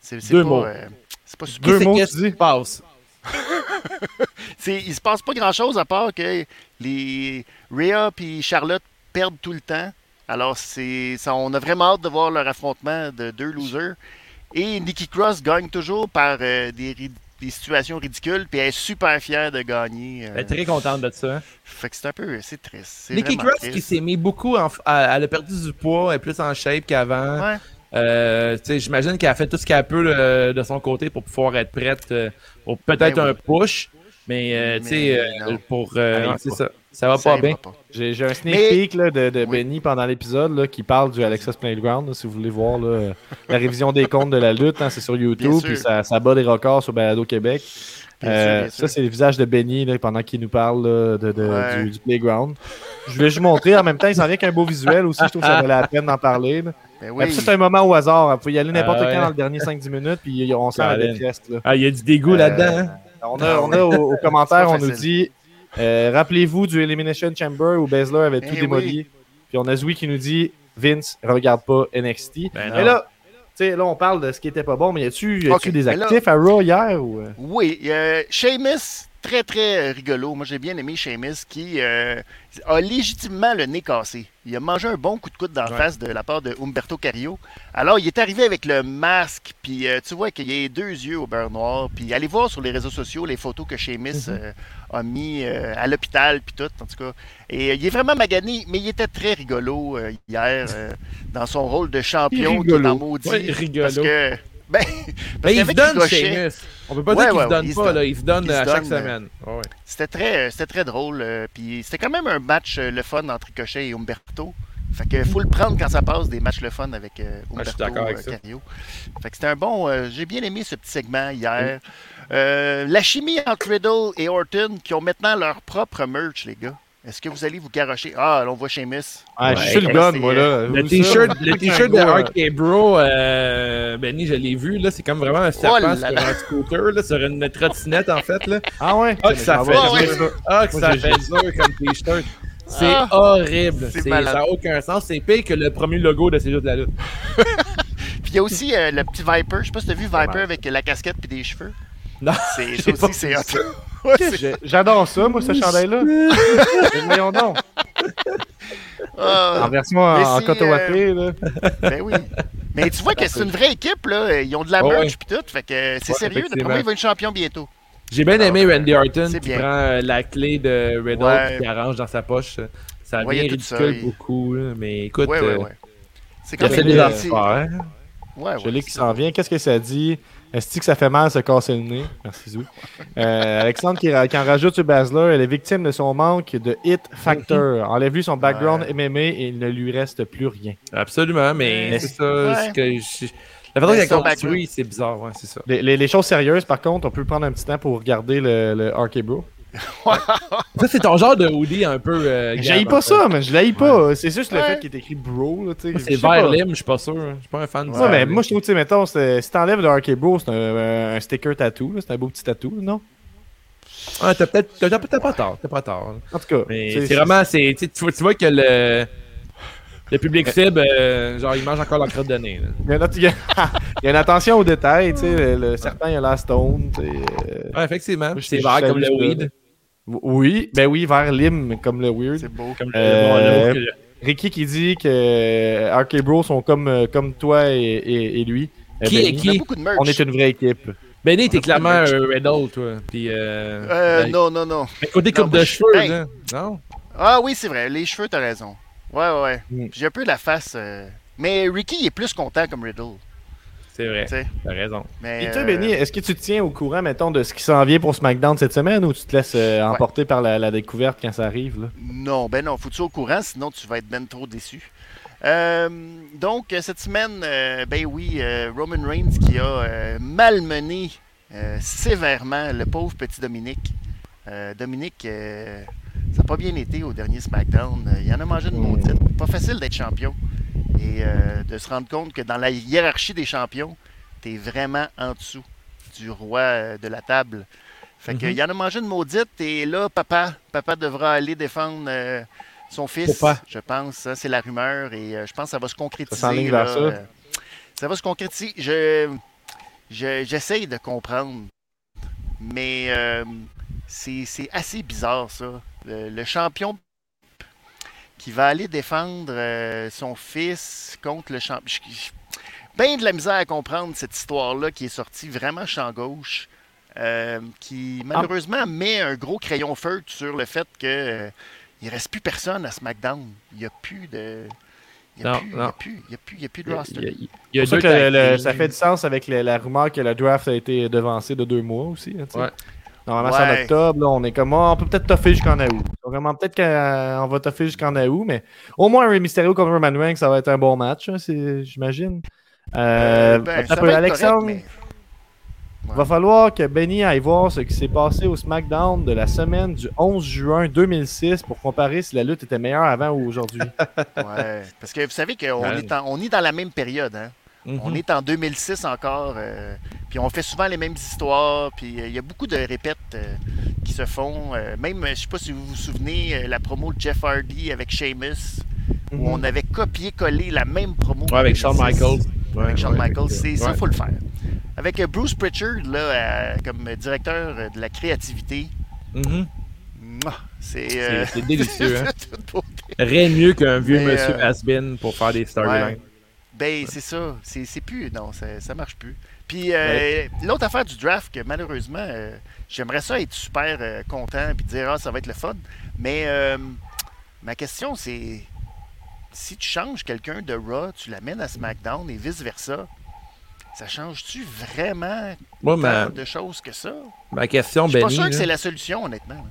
c'est, c'est Deux pas. mots. euh, c'est pas super. Deux mots, qu'est-ce tu dis? passe? Il se passe pas grand chose à part que les Rhea et Charlotte perdent tout le temps. Alors, c'est, ça, on a vraiment hâte de voir leur affrontement de deux losers. Et Nikki Cross gagne toujours par euh, des, situations ridicules. Puis elle est super fière de gagner. euh, Elle est très contente de ça. fait que c'est un peu. C'est triste. Nikki Cross qui s'est mis beaucoup en. elle a perdu du poids, elle est plus en shape qu'avant. Ouais. Euh, tu sais, J'imagine qu'elle a fait tout ce qu'elle peut euh, de son côté pour pouvoir être prête euh, pour peut-être Ben oui. un push. Mais, euh, tu sais, euh, pour. euh, non, ça. Ça va Ça pas bien. J'ai un sneak Mais- peek là, de, de Oui. Benny pendant l'épisode là, qui parle du Alexa's Playground. là, si vous voulez voir là, la révision des comptes de la lutte, hein, c'est sur Bien YouTube. sûr. Puis ça, ça bat des records sur Balado Québec. Bien Euh, sûr, bien ça, c'est le visage de Benny là, pendant qu'il nous parle là, de, de- Ouais. du, du Playground. Je vais juste montrer. En même temps, il s'en vient qu'un beau visuel aussi. Je trouve que ça valait la peine d'en parler. Ben Mais oui. ça, c'est un moment au hasard. Il faut y aller n'importe Ah ouais. quand dans le dernier 5-10 minutes. Puis on sent la détresse. là. Ah, il y a du dégoût Euh, là-dedans. hein? On a, on a au, au C'est commentaire, pas on nous dit euh, Rappelez-vous du Elimination Chamber où Baszler avait tout Eh démoli. Puis on a Zoui qui nous dit Vince, regarde pas NXT. Ben mais là, tu sais, là, on parle de ce qui était pas bon, mais y a-tu y a-tu Ok, des là- actifs à Raw hier ou? Oui, euh, Sheamus, très très euh, rigolo. Moi j'ai bien aimé Sheamus qui euh, a légitimement le nez cassé. Il a mangé un bon coup de coude dans la Ouais. face de la part de Umberto Carrillo. Alors il est arrivé avec le masque, puis euh, tu vois qu'il a deux yeux au beurre noir. Puis allez voir sur les réseaux sociaux les photos que Sheamus euh, a mis à l'hôpital, puis tout, en tout cas. Et il est vraiment magané, mais il était très rigolo hier dans son rôle de champion qui est en maudit. Ouais, rigolo. Parce que, ben, Mais il se donne, Sheamus. On peut pas Ouais, dire qu'il ouais, se donne ouais, il se pas, là. Il se donne Il se à chaque donne, euh, semaine. C'était très, c'était très drôle. euh, puis c'était quand même un match euh, le fun entre Ricochet et Umberto. Fait que faut le prendre quand ça passe des matchs le fun avec euh, suis Umberto euh, ça. Carrillo. Fait que c'était un bon. euh, J'ai bien aimé ce petit segment hier. Euh, la chimie entre Riddle et Orton qui ont maintenant leur propre merch, les gars. Est-ce que vous allez vous garocher? Ah, là, on voit Sheamus. Ah, je suis le gun, moi, là. Le t-shirt, le t-shirt de RK Bro, euh, Benny, je l'ai vu, là, c'est comme vraiment un serpent Oh là sur là. un scooter, là, sur une trottinette, en fait, là. Ah ouais? Ah, que ça fait ça. Ah, que ça fait dur comme t-shirt. C'est Ah, horrible. c'est. Ça n'a aucun sens. C'est pire que le premier logo de ces jeux de la lutte. Puis il y a aussi euh, le petit Viper. Je sais pas si t'as vu Viper avec la casquette puis des cheveux. Non, C'est, ça aussi, c'est hot. Ouais, J'adore ça, moi, ce chandail-là. Mais Voyons donc. ah, En version Mais en c'est, cotowaté, là. Ben oui. Mais tu vois que c'est une vraie équipe, là. Ils ont de la Ouais, merch puis tout. Fait que c'est Ouais, sérieux. D'après effectivement. moi, il va être champion bientôt. J'ai bien aimé Ah, Randy Orton qui bien. prend euh, la clé de Riddle Ouais. et qui arrange dans sa poche. Ça Ouais, il a vient tout ça, ridicule il- beaucoup, là, mais écoute, Ouais, ouais, euh, ouais. C'est Il a quand fait même des euh, c'est- affaires. Ouais, Je ouais, l'ai qui s'en vient. Qu'est-ce que ça dit? Est-ce que ça fait mal se casser le nez? Merci, Zou. Euh, Alexandre qui, en rajoute sur Basler, elle est victime de son manque de hit factor. Enlève-lui son background Ouais. MMA et il ne lui reste plus rien. Absolument, mais c'est ça. Ouais. que je- La façon qu'elle son construit, c'est bizarre, ouais, c'est ça. Les, les- les choses sérieuses, par contre, on peut prendre un petit temps pour regarder le, le RK Bro. Ça, c'est ton genre de hoodie un peu. Euh, J'haïs pas en fait. ça, mais je l'haïs pas. C'est juste le Ouais. fait qu'il est écrit Bro. Là, C'est vert pas. lime, je suis pas sûr. Je suis pas un fan de Ouais, ça. mais moi, je trouve, tu sais, mettons, c'est- si t'enlèves le RK Bro, c'est un, un sticker tattoo. là, C'est un beau petit tattoo, non? Ouais, t'as peut-être. T'as pas tort, t'as pas tort. En tout cas, Mais c'est- vraiment. c'est- Tu vois- tu vois que le. Le public cible, euh, genre, il mange encore la crotte de nez. là. Il y, a une, il y a- il y a une attention aux détails, tu sais. Le, le serpent, il a la stone, tu sais. euh, Ouais, effectivement. C'est vert comme le ça. weed. Oui, ben oui, vers lime, comme le weird. C'est beau. Comme Euh, le. Ricky qui dit que RK Bro sont comme, euh, comme toi et, et- et lui. Euh, Qui est a beaucoup de merch. On est une vraie équipe. Benny, t'es clairement un Riddle, toi. Puis. Euh, Euh, ben, non, non, non. mais côté coupe de je- cheveux, Hey. là. Non? Ah oui, c'est vrai. Les cheveux, t'as raison. Ouais, ouais, ouais. Mm. J'ai un peu la face. euh, Mais Ricky il est plus content comme Riddle. C'est vrai. T'as raison. Mais, Et toi, euh, Benny, est-ce que tu te tiens au courant, mettons, de ce qui s'en vient pour SmackDown cette semaine ou tu te laisses euh, emporter par la, la découverte quand ça arrive? Là? Non, ben non, faut-tu au courant, sinon tu vas être ben trop déçu. Euh, donc, euh, cette semaine, euh, ben oui, euh, Roman Reigns qui a euh, malmené euh, sévèrement le pauvre petit Dominique. Euh, Dominique, euh, ça n'a pas bien été au dernier SmackDown. Euh, Il en a mangé une maudite. Pas facile d'être champion. Et euh, de se rendre compte que dans la hiérarchie des champions, tu es vraiment en dessous du roi euh, de la table. Fait que, Mhm. il en a mangé une maudite et là, papa, papa devra aller défendre euh, son fils, Papa. je pense. Ça, c'est la rumeur et euh, je pense que ça va se concrétiser. Ça s'enligne là, vers ça. euh, ça va se concrétiser. Je, je- j'essaye de comprendre, mais c'est, c'est assez bizarre, ça. Le, le champion qui va aller défendre euh, son fils contre le champion. Ben de la misère à comprendre cette histoire-là qui est sortie vraiment champ gauche. euh, qui malheureusement met un gros crayon feutre sur le fait que euh, il reste plus personne à SmackDown. Il n'y a plus de. Il n'y a, il a plus- il y a plus- il y a plus de Il y a- roster. il y a- il deux ça que le- ça fait du sens avec le- la rumeur que le draft a été devancé de deux mois aussi. hein. Ouais. Normalement, c'est en octobre. là, on est comme, Ah, on peut peut-être toffer jusqu'en août. Vraiment, peut-être qu'on va toffer jusqu'en août, mais au moins, Rey Mysterio contre Roman Reigns, ça va être un bon match, hein, j'imagine. Euh, Ben, attends ça un peu, va être Alexandre, correct, mais- va falloir que Benny aille voir ce qui s'est passé au SmackDown de la semaine du 11 juin 2006 pour comparer si la lutte était meilleure avant ou aujourd'hui. Ouais, parce que vous savez qu'on Ouais. est, en- on est dans la même période. Hein? Mhm. On est en 2006 encore. euh, puis on fait souvent les mêmes histoires. Puis euh, il y a beaucoup de répètes euh, qui se font. même, je sais pas si vous vous souvenez, la promo de Jeff Hardy avec Sheamus, où on avait copié-collé la même promo. Ouais, avec Shawn 2006. Michaels. Avec Shawn ouais, Michaels, c'est ça, ouais. faut le faire. Avec Bruce Pritchard, là, comme directeur de la créativité, Mhm. c'est. Délicieux, hein. Rien de mieux qu'un vieux Mais, monsieur has-been pour faire des storylines. Ben, c'est ça. C'est c'est plus. Non, ça, ça marche plus. Puis, euh, l'autre affaire du draft, que malheureusement, euh, j'aimerais ça être super euh, content puis dire, ah, ça va être le fun. Mais euh, ma question, c'est si tu changes quelqu'un de Raw, tu l'amènes à SmackDown et vice-versa, ça change-tu vraiment Moi, tant ma, de choses que ça? ma question, Je suis pas Benny, sûr que c'est la solution, honnêtement.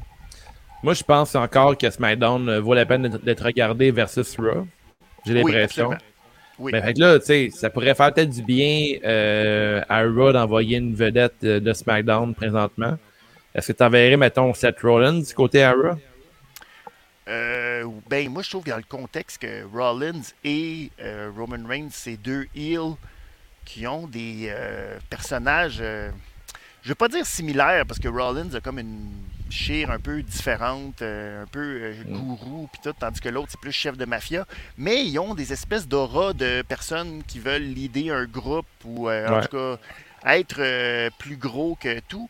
moi, je pense encore que SmackDown vaut la peine d'être- regardé versus Raw. J'ai l'impression. Oui. Mais fait que là, tu sais, ça pourrait faire peut-être du bien euh, à Raw d'envoyer une vedette de, de SmackDown présentement. Est-ce que tu enverrais, mettons, Seth Rollins du côté à Raw? Euh, ben, moi, je trouve que dans le contexte que Rollins et euh, Roman Reigns, c'est deux heels qui ont des euh, personnages, euh, je ne veux pas dire similaires, parce que Rollins a comme une chire un peu différente, euh, un peu euh, gourou, puis tout, tandis que l'autre, c'est plus chef de mafia. Mais ils ont des espèces d'aura de personnes qui veulent leader un groupe ou, euh, en tout cas, être plus gros que tout.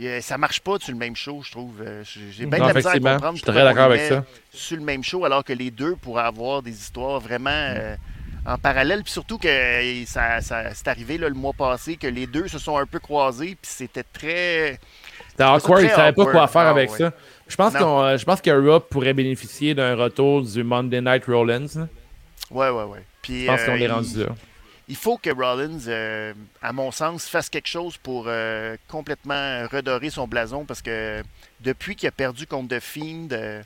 Et, ça marche pas sur le même show, je trouve. J'ai bien de la misère à comprendre je suis très d'accord avec ça. sur le même show, alors que les deux pourraient avoir des histoires vraiment Mm. euh, en parallèle. Puis surtout que ça, ça- c'est arrivé là, le mois passé que les deux se sont un peu croisés, puis c'était très. C'était awkward, ils savaient pas quoi faire Ah, avec ça. Je pense, qu'on, euh, je pense que Raw pourrait bénéficier d'un retour du Monday Night Rollins. Ouais, ouais, ouais. Puis, Je pense qu'on euh, est rendu là. il faut que Rollins, euh, à mon sens, fasse quelque chose pour euh, complètement redorer son blason parce que depuis qu'il a perdu contre The Fiend, euh,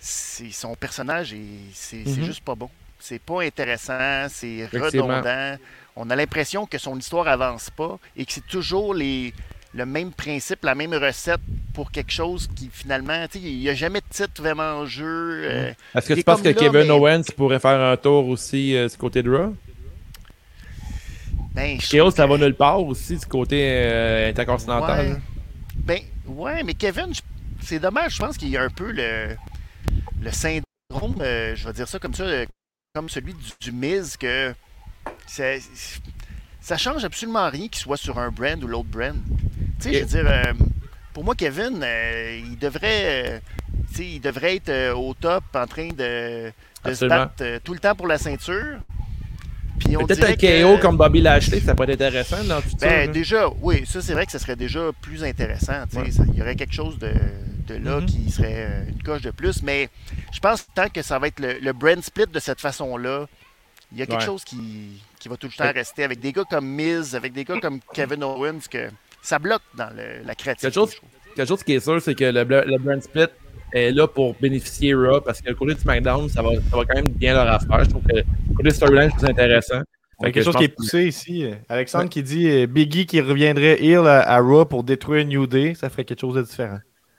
c'est- son personnage, est- c'est c'est Mhm. juste pas bon. C'est pas intéressant, c'est redondant. On a l'impression que son histoire avance pas et que c'est toujours les, le même principe, la même recette pour quelque chose qui finalement, tu sais, il n'y a jamais de titre vraiment en jeu. euh, Est-ce que tu penses que là, Kevin mais- Owens pourrait faire un tour aussi euh, du côté de Raw? ben, ça va nulle part aussi du côté euh, intercontinental. Ouais. hein. Ben, ouais, mais Kevin, je- c'est dommage. Je pense qu'il y a un peu le, le syndrome, euh, je vais dire ça comme ça, euh, comme celui du, du Miz, que ça, change absolument rien qu'il soit sur un brand ou l'autre brand. Tu sais, je veux dire, euh, pour moi, Kevin, euh, il devrait. euh, il devrait être au top en train de, de se battre tout le temps pour la ceinture. Peut-être un KO que- comme Bobby Lashley, ça pourrait être intéressant dans le futur. ben, déjà, oui, ça c'est vrai que ça serait déjà plus intéressant. Ouais. ça- Il y aurait quelque chose de, de là Mhm. qui serait une coche de plus. Mais je pense que tant que ça va être le, le brand split de cette façon-là, il y a quelque Ouais. chose qui, qui va tout le temps Fait- rester avec des gars comme Miz, avec des gars comme Kevin Owens, que ça bloque dans le- la créativité. Quelque chose-. Quelque chose qui est sûr, c'est que le, le brand split est là pour bénéficier Raw parce que le côté de SmackDown, ça va, ça va quand même bien leur affaire. Je trouve que le côté storyline, c'est plus intéressant. Fait quelque que chose qui est poussé ici. Alexandre qui dit euh, Biggie qui reviendrait à, à Raw pour détruire New Day, ça ferait quelque chose de différent.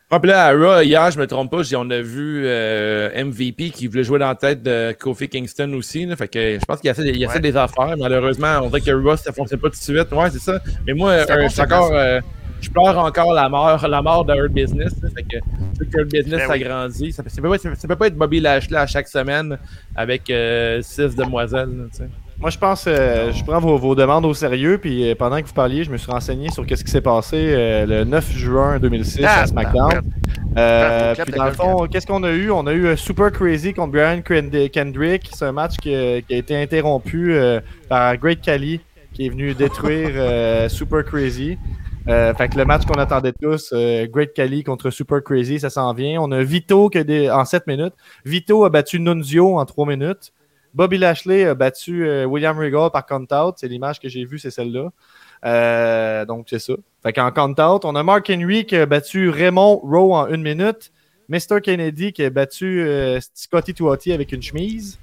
Ah, puis là, à Raw, hier, je me trompe pas, on a vu euh, MVP qui voulait jouer dans la tête de Kofi Kingston aussi. Là, fait que je pense qu'il y a, il y a Ouais. ça des affaires. Malheureusement, on dirait que Raw, ça fonctionne pas tout de suite. Ouais, c'est ça. Mais moi, euh, je encore. euh, je pleure encore la mort, la mort de Business. là. fait que que Business Ben oui. s'agrandit. Ça, ça, peut pas, ça, ça peut pas être Bobby Lashley à chaque semaine avec euh, six demoiselles. là. Moi, je pense, euh, je prends vos, vos demandes au sérieux, puis euh, pendant que vous parliez, je me suis renseigné sur ce qui s'est passé euh, le 9 juin 2006 Ah, à SmackDown. Euh, puis dans le fond, qu'est-ce qu'on a eu? On a eu euh, Super Crazy contre Brian Kend- Kendrick. C'est un match qui, a- qui a été interrompu euh, par Great Khali qui est venu détruire euh, Super Crazy. Euh, fait que le match qu'on attendait tous, euh, Great Khali contre Super Crazy, ça s'en vient. On a Vito qui a des- en 7 minutes. Vito a battu Nunzio en 3 minutes. Bobby Lashley a battu euh, William Regal par count-out. C'est l'image que j'ai vue, c'est celle-là. Euh, donc, c'est ça. Fait qu'en count-out, on a Mark Henry qui a battu Raymond Rowe en une minute. Mr. Kennedy qui a battu euh, Scotty Tuati avec une chemise.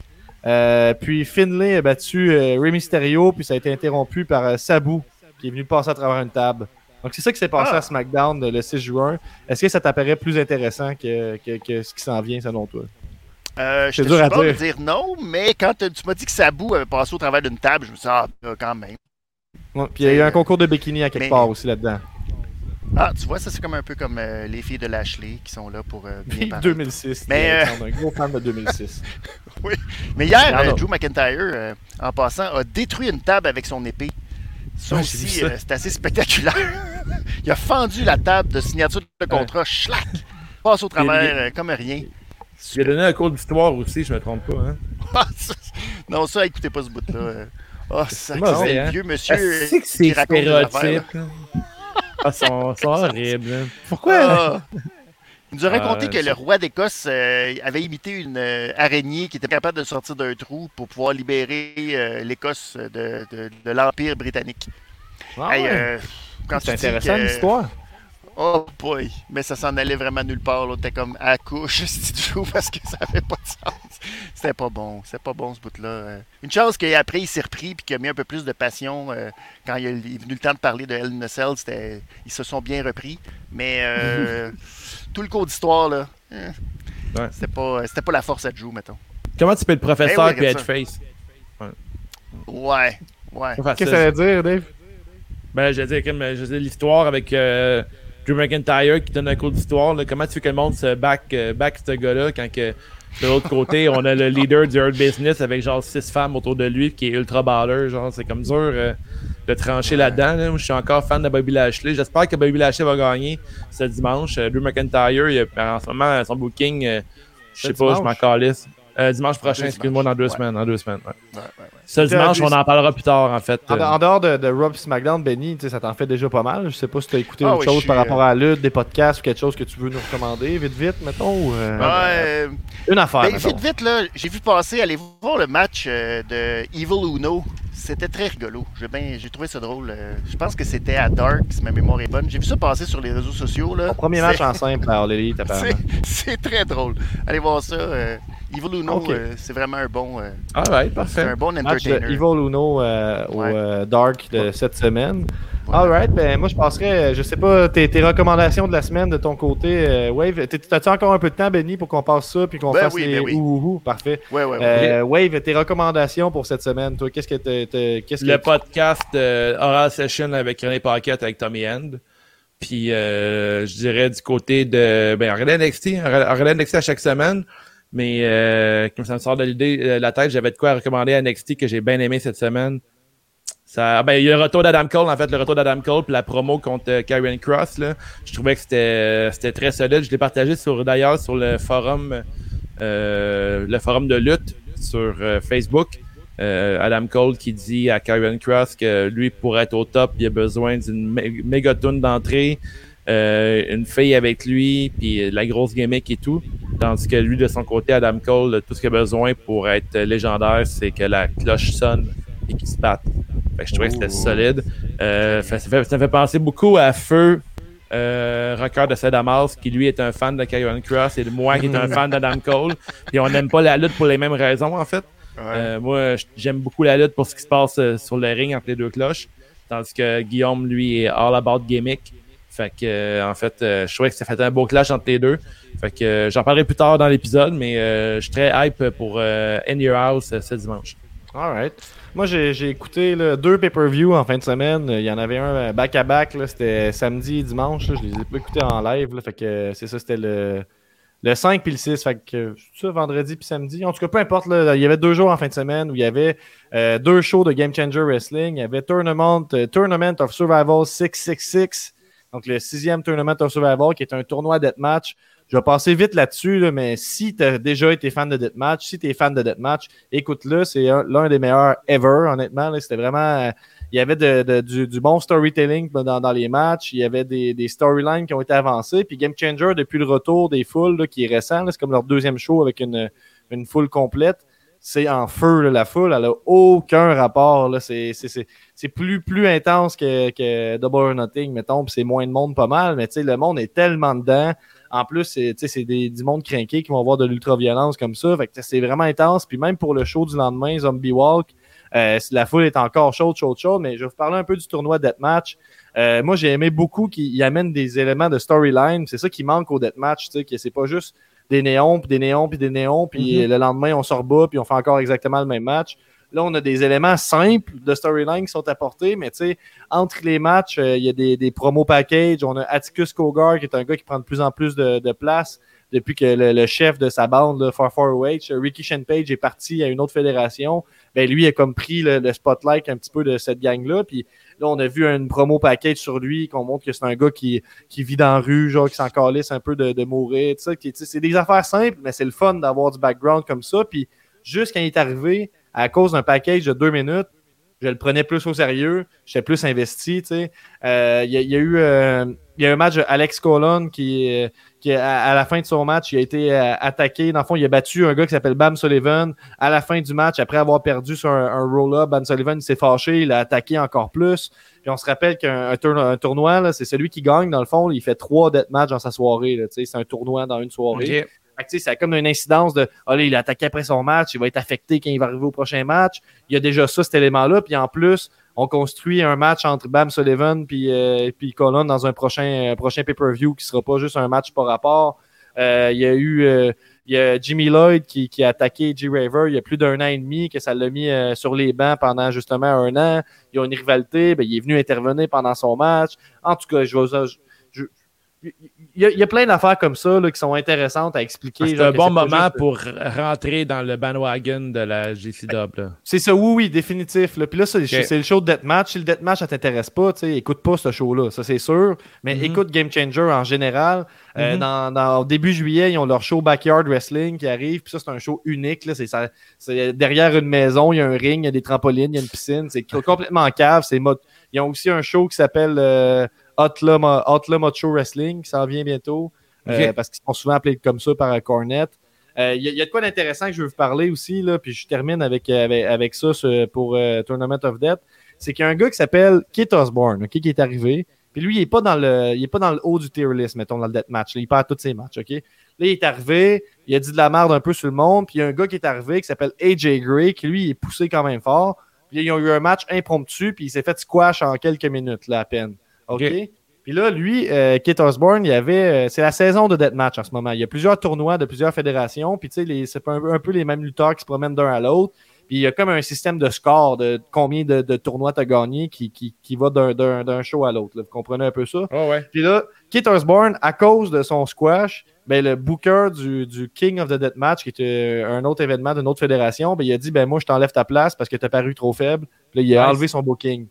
Puis Finlay a battu Rey Mysterio, puis ça a été interrompu par Sabu qui est venu passer à travers une table. Donc, c'est ça qui s'est passé Ah. à SmackDown le 6 juin. Est-ce que ça t'apparaît plus intéressant que, que- que ce qui s'en vient, selon toi? Euh, je dur à pas de dire. dire non, mais quand tu m'as dit que Sabou avait passé au travers d'une table, je me suis dit, ah, euh, quand même. Ouais, Puis il y a eu un concours de bikini à quelque Mais- part aussi là-dedans. Ah, tu vois, ça c'est comme un peu comme euh, les filles de Lashley qui sont là pour euh, bien Vive paraître. 2006. Mais, euh, Alexandre, un gros fan de 2006. Mais hier, euh, Drew McIntyre, euh, en passant, a détruit une table avec son épée. Ça Ouais, aussi, euh, c'est assez spectaculaire. il a fendu la table de signature de contrat, schlac! Passe au travers euh, comme rien. Il a donné un cours d'histoire aussi, je me trompe pas. Hein. Ah, non, ça, écoutez pas ce bout-là. Ah, ça, c'est hein? vieux monsieur. Ah, c'est que c'est stéréotype. Ah, sont, sont horribles. là. Pourquoi? Ah. Il nous a raconté Ah, que le roi d'Écosse euh, avait imité une euh, araignée qui était capable de sortir d'un trou pour pouvoir libérer euh, l'Écosse de, de- de l'Empire britannique. Ah Hey, ouais. quand c'est tu intéressant l'histoire. Oh boy, mais ça s'en allait vraiment nulle part. là. T'es comme à couche, si tu joues, parce que ça avait pas de sens. C'était pas bon, c'était pas bon ce bout-là. euh. Une chance qu'après il s'est repris puis qu'il a mis un peu plus de passion euh, quand il, est venu le temps de parler de Hell in a Cell, c'était- Ils se sont bien repris. Mais euh, tout le cours d'histoire, là, Ouais. c'était pas, c'était pas la force à jouer, mettons. Comment tu peux être professeur oui, puis regarde être face? Ouais, ouais. Qu'est-ce que ça veut dire, Dave? Ben, je veux dire, comme, je veux dire, l'histoire avec euh, Drew McIntyre qui donne un cours d'histoire. là. Comment tu veux que le monde se back, euh, back ce gars-là quand que de l'autre côté, on a le leader du Earth Business avec genre six femmes autour de lui qui est ultra baller. Genre, c'est comme dur euh, de trancher là-dedans. là. Je suis encore fan de Bobby Lashley. J'espère que Bobby Lashley va gagner ce dimanche. Euh, Drew McIntyre, il a- en ce moment, son booking, euh, je sais pas, je m'en calisse. Euh, dimanche prochain, excuse-moi, dans deux Ouais. semaines. Dans deux semaines, ouais. Ouais, ouais, ouais. Ce dimanche, on en parlera plus tard, en fait. En, Euh, en dehors de, de Rob SmackDown, Benny, tu sais, ça t'en fait déjà pas mal. Je sais pas si tu as écouté Ah autre oui, chose par rapport à la lutte, des podcasts ou quelque chose que tu veux nous recommander, vite, vite, mettons. Ou, euh, Une affaire, ben, vite, vite, là, j'ai vu passer, allez voir le match euh, de Evil Uno? C'était très rigolo. J'ai ben, j'ai trouvé ça drôle. euh, je pense que c'était à Dark, si ma mémoire est bonne. J'ai vu ça passer sur les réseaux sociaux. Là. Mon premier C'est- match en simple à All Elite, apparemment. C'est c'est très drôle. Allez voir ça. euh, Evil Uno, Ok. euh, c'est vraiment un bon, euh, Alright, c'est parfait. un bon Match de entertainer. Evil Uno euh, au Ouais. euh, Dark de cette semaine. Ouais. Alright, ben moi je passerais, euh, je sais pas, tes, tes recommandations de la semaine de ton côté, euh, Wave. T'as-tu encore un peu de temps, Benny, pour qu'on passe ça puis qu'on Ben fasse oui, les ben oui. ouh, ouh, ouh? Parfait. Ouais, ouais, ouais. Euh, Wave, tes recommandations pour cette semaine, toi, qu'est-ce que t'es- qu'est-ce Le que podcast euh, Oral Session avec René Paquette avec Tommy End. Puis, euh, je dirais du côté de... Ben, NXT. NXT à chaque semaine. Mais euh, comme ça me sort de l'idée, euh, la tête, j'avais de quoi recommander à NXT que j'ai bien aimé cette semaine. Ça, ben, il y a le retour d'Adam Cole, en fait, le retour d'Adam Cole, puis la promo contre euh, Karrion Cross. Là. Je trouvais que c'était c'était très solide. Je l'ai partagé sur d'ailleurs sur le forum euh, le forum de lutte sur euh, Facebook. Euh, Adam Cole qui dit à Karrion Cross que lui, pour être au top, il a besoin d'une mé- méga tune d'entrée, euh, une fille avec lui, puis la grosse gimmick et tout. Tandis que lui, de son côté, Adam Cole, tout ce qu'il a besoin pour être légendaire, c'est que la cloche sonne et qu'il se batte. Fait que je trouvais que c'était solide. Euh, fait- ça, fait, ça fait penser beaucoup à Feu, euh, rocker de Sadamas, qui lui est un fan de Karrion Cross, et moi qui est un fan d'Adam Cole. Puis on n'aime pas la lutte pour les mêmes raisons, en fait. Ouais. Euh, moi, j'aime beaucoup la lutte pour ce qui se passe euh, sur le ring entre les deux cloches. Tandis que Guillaume, lui, est all about gimmick. Fait que, euh, en fait, euh, je trouvais que ça fait un beau clash entre les deux. Fait que euh, j'en parlerai plus tard dans l'épisode, mais je suis très hype pour In Your House ce dimanche. Alright. Moi, j'ai écouté deux pay-per-view en fin de semaine. Il y en avait un back-à-back. C'était samedi et dimanche. là. Je les ai pas écoutés en live. Fait que c'est ça, c'était le, le 5 puis le 6. Fait que ça, vendredi puis samedi. En tout cas, peu importe. Il y avait deux jours en fin de semaine où il y avait deux shows de Game Changer Wrestling. Il y avait Tournament, Tournament of Survival 666. Donc, le sixième Tournament of Survival qui est un tournoi deathmatch. Je vais passer vite là-dessus, là, mais si tu as déjà été fan de Deathmatch, si tu es fan de Deathmatch, écoute-le, c'est un- l'un des meilleurs ever, honnêtement. C'était vraiment. euh, il y avait du, bon storytelling dans, les matchs. Il y avait des, storylines qui ont été avancées. Puis Game Changer, depuis le retour des foules, qui est récent, c'est comme leur deuxième show avec une foule complète. C'est en feu, la foule. Elle a aucun rapport. C'est plus, intense que, que Double or Nothing, mettons. C'est moins de monde, pas mal. Mais le monde est tellement dedans. En plus, c'est du monde craqué qui vont voir de l'ultra-violence comme ça. C'est vraiment intense. Puis même pour le show du lendemain, Zombie Walk, euh, la foule est encore chaude, chaude, chaude. Mais je vais vous parler un peu du tournoi Deathmatch. Euh, moi, j'ai aimé beaucoup qu'il amène des éléments de storyline. C'est ça qui manque au Deathmatch. c'est pas juste des néons, puis des néons, puis des néons, puis Mhm. le lendemain, on se rebat, puis on fait encore exactement le même match. Là, on a des éléments simples de storyline qui sont apportés, mais tu sais, entre les matchs, euh, il y a des, des promos packages. On a Atticus Kogar, qui est un gars qui prend de plus en plus de, de place depuis que le, le chef de sa bande, là, Far Far H, Ricky Shenpage, est parti à une autre fédération. Ben, lui a comme pris le, le spotlight un petit peu de cette gang-là. Puis là, on a vu une promo package sur lui, qu'on montre que c'est un gars qui, vit dans la rue, genre qui s'en calisse un peu de, de mourir. tout C'est des affaires simples, mais c'est le fun d'avoir du background comme ça. Puis juste quand il est arrivé, à cause d'un package de deux minutes, je le prenais plus au sérieux, j'étais plus investi, tu sais. Euh, Il y, a- il y a eu euh, il y a un match Alex Colon qui, euh, qui à, à la fin de son match, il a été euh, attaqué. Dans le fond, il a battu un gars qui s'appelle Bam Sullivan. À la fin du match, après avoir perdu sur un, un roll-up, Bam Sullivan s'est fâché, il a attaqué encore plus. Puis on se rappelle qu'un un tourno- un tournoi, c'est celui qui gagne, dans le fond, il fait trois deathmatchs dans sa soirée. là, tu sais, C'est un tournoi dans une soirée. Ok. Fait que, tu sais, c'est comme une incidence de là, il a attaqué après son match, il va être affecté quand il va arriver au prochain match. Il y a déjà ça, cet élément-là. Puis en plus, on construit un match entre Bam Sullivan puis, euh, puis Colon dans un prochain, prochain pay-per-view qui sera pas juste un match par rapport. Euh, il y a eu euh, il y a Jimmy Lloyd qui, qui a attaqué G. Raver il y a plus d'un an et demi, que ça l'a mis euh, sur les bancs pendant justement un an. Ils ont une rivalité, ben, il est venu intervenir pendant son match. En tout cas, je, je, il y, a, il y a plein d'affaires comme ça là, qui sont intéressantes à expliquer. C'est genre un bon moment juste- pour rentrer dans le bandwagon de la GCW. C'est ça, oui, oui, définitif. Là. Puis là, c'est c'est le show de Deathmatch. Si le Deathmatch, ça t'intéresse pas, écoute pas ce show-là, ça c'est sûr. Mais Mhm. écoute Game Changer en général. Euh, Mhm. dans, dans- au début juillet, ils ont leur show Backyard Wrestling qui arrive. Puis ça, c'est un show unique. là. C'est ça- c'est derrière une maison, il y a un ring, il y a des trampolines, il y a une piscine. C'est complètement en cave. C'est mo- Ils ont aussi un show qui s'appelle euh, Outlaw Macho Wrestling qui s'en vient bientôt. euh, parce qu'ils sont souvent appelés comme ça par euh, Cornet. Euh, Il y, a- il y a de quoi d'intéressant que je veux vous parler aussi, là, puis je termine avec, euh, avec, avec ça pour euh, Tournament of Death. C'est qu'il y a un gars qui s'appelle Kit Osborne, qui est arrivé. Puis lui, il n'est pas, dans le- il est pas dans le haut du tier list, mettons, dans le deathmatch. là. Il perd tous ses matchs, OK? Là, il est arrivé, il a dit de la merde un peu sur le monde, puis il y a un gars qui est arrivé qui s'appelle AJ Gray, qui lui, il est poussé quand même fort. Puis ils ont eu un match impromptu, puis il s'est fait squash en quelques minutes, là, à peine. OK? Puis là, lui, euh, Kit Osborne, il y avait. euh, c'est la saison de Deathmatch en ce moment. Il y a plusieurs tournois de plusieurs fédérations. Puis tu sais, c'est un, peu- un peu les mêmes lutteurs qui se promènent d'un à l'autre. Puis il y a comme un système de score de combien de, de tournois tu as gagné qui, qui, qui va d'un- show à l'autre. Vous comprenez un peu ça? Oh ouais. Puis là, Kit Osborne, à cause de son squash, ben, le booker du, du King of the Deathmatch, qui était euh, un autre événement d'une autre fédération, ben, il a dit ben, Moi, je t'enlève ta place parce que tu paru trop faible. Puis là, il a Nice. enlevé son booking.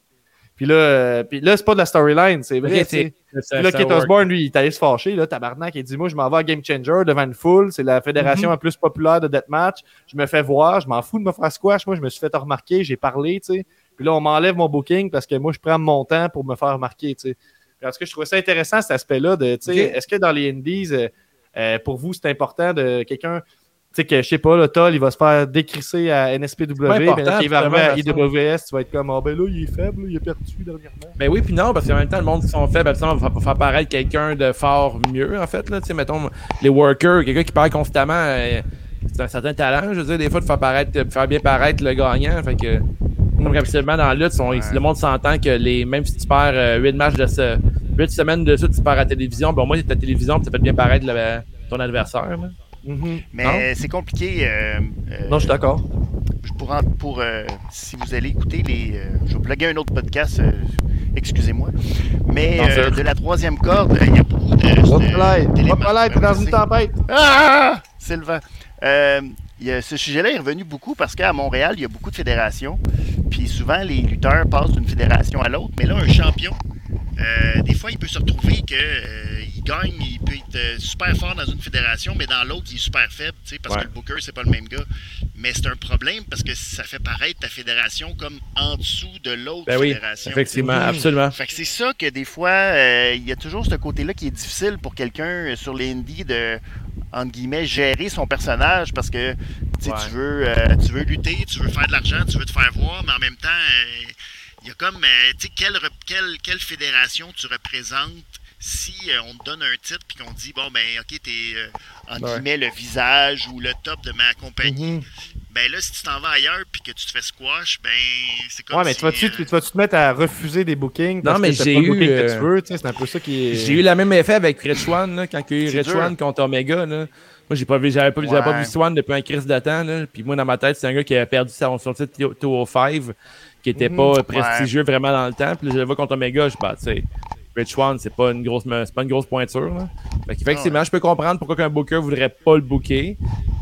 Puis là, euh, puis là c'est pas de la storyline, c'est vrai. Puis là, work. Osborne, lui, il est allé se fâcher, là, tabarnak. Il dit Moi, je m'en vais à Game Changer devant une foule. C'est la fédération Mhm. la plus populaire de Deathmatch. Je me fais voir. Je m'en fous de me faire squash. Moi, je me suis fait remarquer. J'ai parlé, tu sais. Puis là, on m'enlève mon booking parce que moi, je prends mon temps pour me faire remarquer, tu sais. Tout cas, je trouvais ça intéressant, cet aspect-là. de, tu sais. Est-ce que dans les Indies, euh, euh, pour vous, c'est important de quelqu'un. Tu sais, que je sais pas, le Toll, il va se faire décrisser à NSPW. mais là, il va arriver à IWS, tu vas être comme, ah ben là, il est faible, il est perdu dernièrement. Ben oui, puis non, parce qu'en même temps, le monde qui sont faibles, absolument, va faire paraître quelqu'un de fort mieux, en fait. Là. Tu sais, mettons, les workers, quelqu'un qui parle constamment, euh, c'est un certain talent, je veux dire, des fois, de faire, paraître, de faire bien paraître le gagnant. Fait que, comme absolument, dans la lutte, le monde s'entend que les, même si tu perds 8 matchs de ce, 8 semaines de suite, tu perds à la télévision, ben au moins, t'es à la télévision, ça fait bien paraître le- ton adversaire. là. Mhm. Mais c'est compliqué. euh, euh, Non, je suis d'accord. pour, pour euh, si vous allez écouter les. euh, je vais plugger un autre podcast, euh, excusez-moi. Mais euh, de la troisième corde, il y a beaucoup de. Hop t'es dans une tempête. Ah! C'est le vent. Euh, il y a- ce sujet-là est revenu beaucoup parce qu'à Montréal, il y a beaucoup de fédérations. Puis souvent, les lutteurs passent d'une fédération à l'autre. Mais là, un champion, euh, des fois, il peut se retrouver que euh, il gagne, il peut être euh, super fort dans une fédération, mais dans l'autre, il est super faible, tu sais, parce Ouais. que le booker, c'est pas le même gars. Mais c'est un problème parce que ça fait paraître ta fédération comme en dessous de l'autre Ben oui, fédération. effectivement, sais. absolument. Fait que c'est ça que des fois, euh, il y a toujours ce côté-là qui est difficile pour quelqu'un sur les indies de, entre guillemets, gérer son personnage parce que tu sais, Ouais. tu, veux, euh, tu veux lutter, tu veux faire de l'argent, tu veux te faire voir, mais en même temps, euh, il y a comme, euh, tu sais, quelle, quelle, quelle fédération tu représentes si euh, on te donne un titre puis qu'on te dit, bon, ben, ok, t'es, euh, entre Ouais. guillemets, le visage ou le top de ma compagnie. Mhm. Ben là, si tu t'en vas ailleurs puis que tu te fais squash, ben, c'est comme Ouais, mais si, tu vas-tu euh, tu vas-tu te mettre à refuser des bookings? parce mais j'ai pas le eu, booking que tu veux, tu sais, c'est un peu ça qui est. J'ai eu le même effet avec Rich One, là, quand il y a eu dur. One contre Omega. Là. Moi, j'ai pas vu, j'avais pas, j'avais pas vu Swan depuis un crise de temps. Là. Puis moi, dans ma tête, c'est un gars qui avait perdu son, son titre 205, qui était Mhm. pas prestigieux vraiment dans le temps. Puis là, je le vois contre Omega, je bah, tu sais, Rich One, c'est pas une grosse, c'est pas une grosse pointure. Là. Fait qu'effectivement, je peux comprendre pourquoi un booker voudrait pas le booker.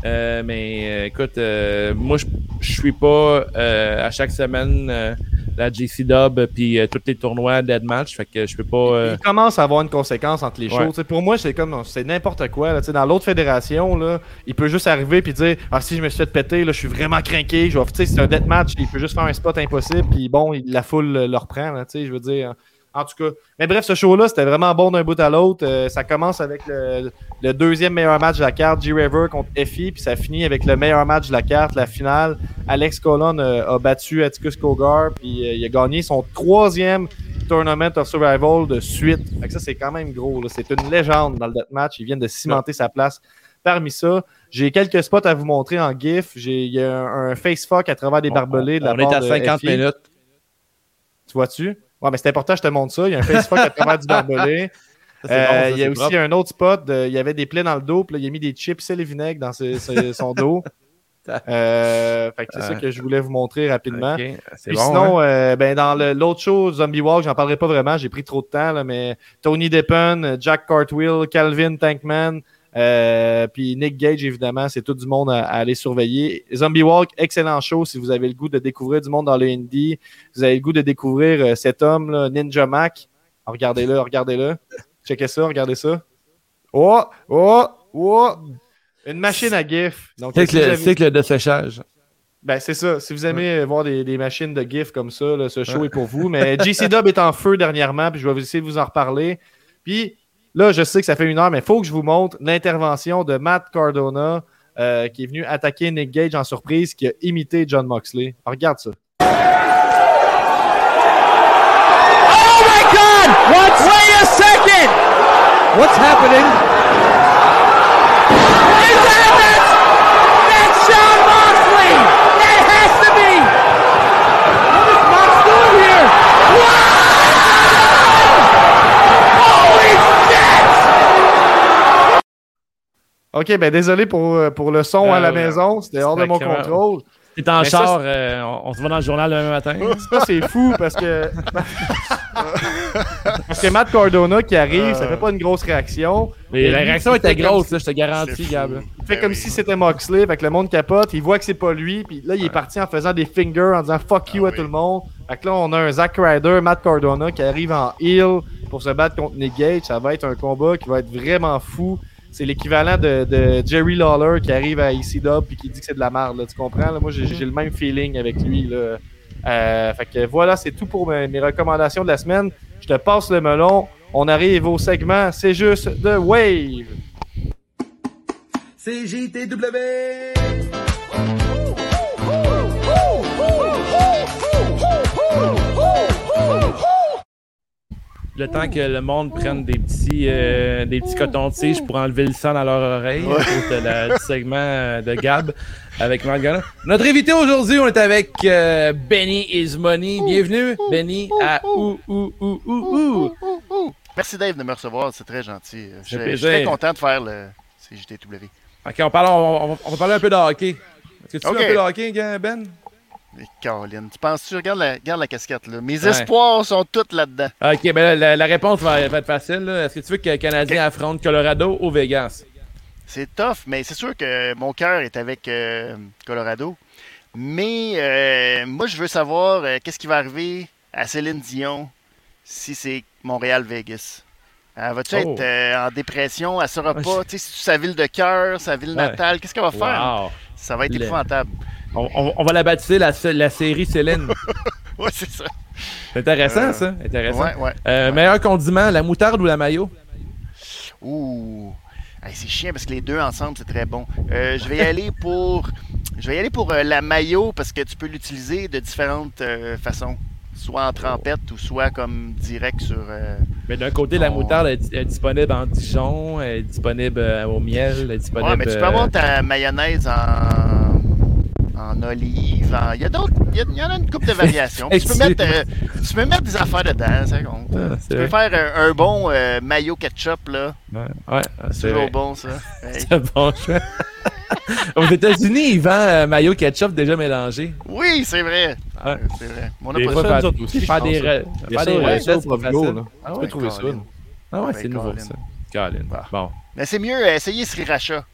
Euh, mais euh, écoute, euh, moi, je je suis pas euh, à chaque semaine euh, la JC Dub puis euh, tous les tournois Deadmatch. Fait que je peux pas. euh, Il commence à avoir une conséquence entre les shows. Ouais. Pour moi, c'est comme c'est n'importe quoi. là. Tu sais, Dans l'autre fédération, là, il peut juste arriver et dire Ah, si je me suis fait péter, là, je suis vraiment craqué. Je vais... tu sais, C'est un deathmatch. Il peut juste faire un spot impossible. Puis bon, il- la foule le reprend. là, tu sais, je veux dire. En tout cas. Mais bref, ce show-là, c'était vraiment bon d'un bout à l'autre. Euh, ça commence avec le, le deuxième meilleur match de la carte, G-River contre Effie. Puis ça finit avec le meilleur match de la carte, la finale. Alex Colon euh, a battu Atticus Cogar. Puis euh, il a gagné son troisième Tournament of Survival de suite. Fait que ça, c'est quand même gros. C'est une légende dans le deathmatch. Ils viennent de cimenter sa place. Parmi ça, j'ai quelques spots à vous montrer en GIF. J'ai il y a un, un face fuck à travers des barbelés de la on est à de 50 FI. minutes. Tu vois-tu? Ouais, mais c'est important, je te montre ça. Il y a un face fuck à travers du c'est Euh, bon, il y a aussi propre. un autre spot. de- il y avait des plaies dans le dos. Puis là, il a mis des chips et le vinaigre dans ses- ses- son dos. Euh, fait que c'est ça Euh. que je voulais vous montrer rapidement. Puis bon. sinon, hein? euh, ben, dans l'autre show, Zombie Walk, j'en parlerai pas vraiment, j'ai pris trop de temps, là, mais Tony Deppen, Jack Cartwheel, Calvin Tankman, euh, puis Nick Gage, évidemment, c'est tout du monde à, à aller surveiller. Zombie Walk, excellent show si vous avez le goût de découvrir du monde dans le indie, vous avez le goût de découvrir euh, cet homme, là, Ninja Mac. Ah, Regardez-le, regardez-le. Checkez ça, regardez ça. Oh, oh, oh! Une machine à GIF. Donc, C'est le, avez- c'est que le desséchage. ben, c'est ça. Si vous aimez euh, voir des, des machines de GIF comme ça, là, ce show est pour vous. Mais JC Dub est en feu dernièrement, puis je vais essayer de vous en reparler. Puis là, je sais que ça fait une heure, mais il faut que je vous montre l'intervention de Matt Cardona, euh, qui est venu attaquer Nick Gage en surprise, qui a imité John Moxley. Alors, regarde ça. Oh my God! What? Wait a second! What's happening? Is that it? That's Sean Moxley! That has to be! What is Mox doing here? Holy shit! OK, ben désolé pour, euh, pour le son Ah, à la ouais. maison. C'était hors de mon contrôle. T'es en Mais ça, char, euh, on, on se voit dans le journal le même matin. Ça, c'est fou parce que. parce que Matt Cardona qui arrive, ça fait pas une grosse réaction. Mais la réaction était grosse, si- là, je te garantis. Gab. Il fait Ben comme oui. si c'était Moxley, fait que le monde capote, il voit que c'est pas lui, puis là il est parti en faisant des fingers, en disant fuck you Ah à oui. tout le monde. Fait que là on a un Zack Ryder, Matt Cardona qui arrive en heel pour se battre contre Nick Gage. Ça va être un combat qui va être vraiment fou. C'est l'équivalent de, de Jerry Lawler qui arrive à ECW puis qui dit que c'est de la merde, là, tu comprends? là? Moi j'ai j'ai le même feeling avec lui. Là. Euh, fait que voilà, c'est tout pour mes, mes recommandations de la semaine. Je te passe le melon. On arrive au segment, c'est juste de Wave. Le temps que le monde prenne des petits, euh, des petits cotons-tiges pour enlever le sang dans leur oreille cause de la- du segment euh, de Gab avec Marc Gallon. Notre invité aujourd'hui, on est avec euh, Benny Is Money. Bienvenue, Benny, à Ou Ou Ou Ou Ou. Merci Dave de me recevoir, c'est très gentil. Je, je suis très content de faire le CJTW. Ok, on, parle, on, on- on va parler un peu de hockey. Est-ce que tu veux un peu de hockey, Ben? Mais Caroline, tu penses-tu, regarde la, regarde la casquette là. Mes Ouais. espoirs sont tous là-dedans. Ok, ben la, la réponse va, va être facile. Est-ce que tu veux que le Canadien affronte Colorado ou Vegas? C'est tough, mais c'est sûr que mon cœur est avec euh, Colorado. Mais euh, moi, je veux savoir euh, qu'est-ce qui va arriver à Céline Dion si c'est Montréal-Vegas? Va-tu Oh. être euh, en dépression? Elle saura Ouais, pas. Tu sais, c'est sa ville de cœur, sa ville Ouais. natale. Qu'est-ce qu'elle va faire? Wow. Ça va être Le- épouvantable. On, on- on va la baptiser la, la série Céline. Ouais, c'est ça. C'est intéressant, Euh, ça. Intéressant. Ouais, ouais. Euh, Ouais. Meilleur condiment, la moutarde ou la mayo? Ouh. Hey, c'est chiant parce que les deux ensemble, c'est très bon. Euh, je vais y aller pour. Je vais y aller pour la maillot parce que tu peux l'utiliser de différentes façons. Soit en trempette ou soit comme direct sur. Mais d'un côté, la moutarde est, est disponible en Dijon, elle est disponible au miel, elle est disponible. Ouais, mais tu peux avoir ta mayonnaise en. En olive. en- Il y a d'autres. Il y, a- il y en a une couple de variations. Puis tu, peux mettre, euh, tu peux mettre des affaires dedans, ça compte. Ah, Tu peux vrai. faire un, un bon euh, mayo ketchup, là. Ouais, ouais, C'est toujours bon, ça. Hey. C'est un bon choix. Aux États-Unis, ils vendent euh, mayo ketchup déjà mélangé. Oui, c'est vrai. Ouais. C'est vrai. On n'a Des pas ça, aussi, faire des, a a recettes. Ah Tu ouais, peux trouver ça. Ah ouais, Ben, c'est nouveau ça. Bon. Mais c'est mieux, euh, essayez Sriracha.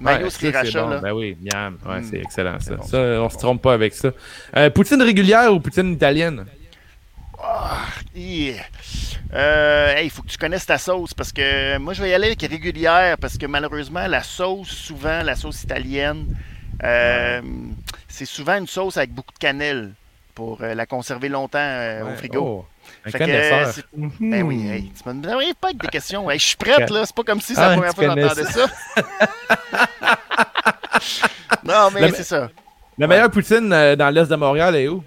Mayo Ouais, ça, c'est Sriracha, bon. là. Ben oui, miam. Ouais, Mm. c'est excellent ça. bon, ça, on se trompe pas avec ça. Euh, poutine régulière ou poutine italienne? Yeah. Euh, hey, il faut que tu connaisses ta sauce parce que moi je vais y aller avec régulière parce que malheureusement la sauce, souvent la sauce italienne, euh, c'est souvent une sauce avec beaucoup de cannelle pour euh, la conserver longtemps euh, au frigo. Oh, un Fait que, connaisseur. euh, c'est- ben oui, hey, tu me n'arrives pas avec des questions. Hey, je suis prête là, c'est pas comme si c'est Ah, la première fois que j'entendais ça. non mais c'est ça. La meilleure poutine euh, dans l'est de Montréal est où?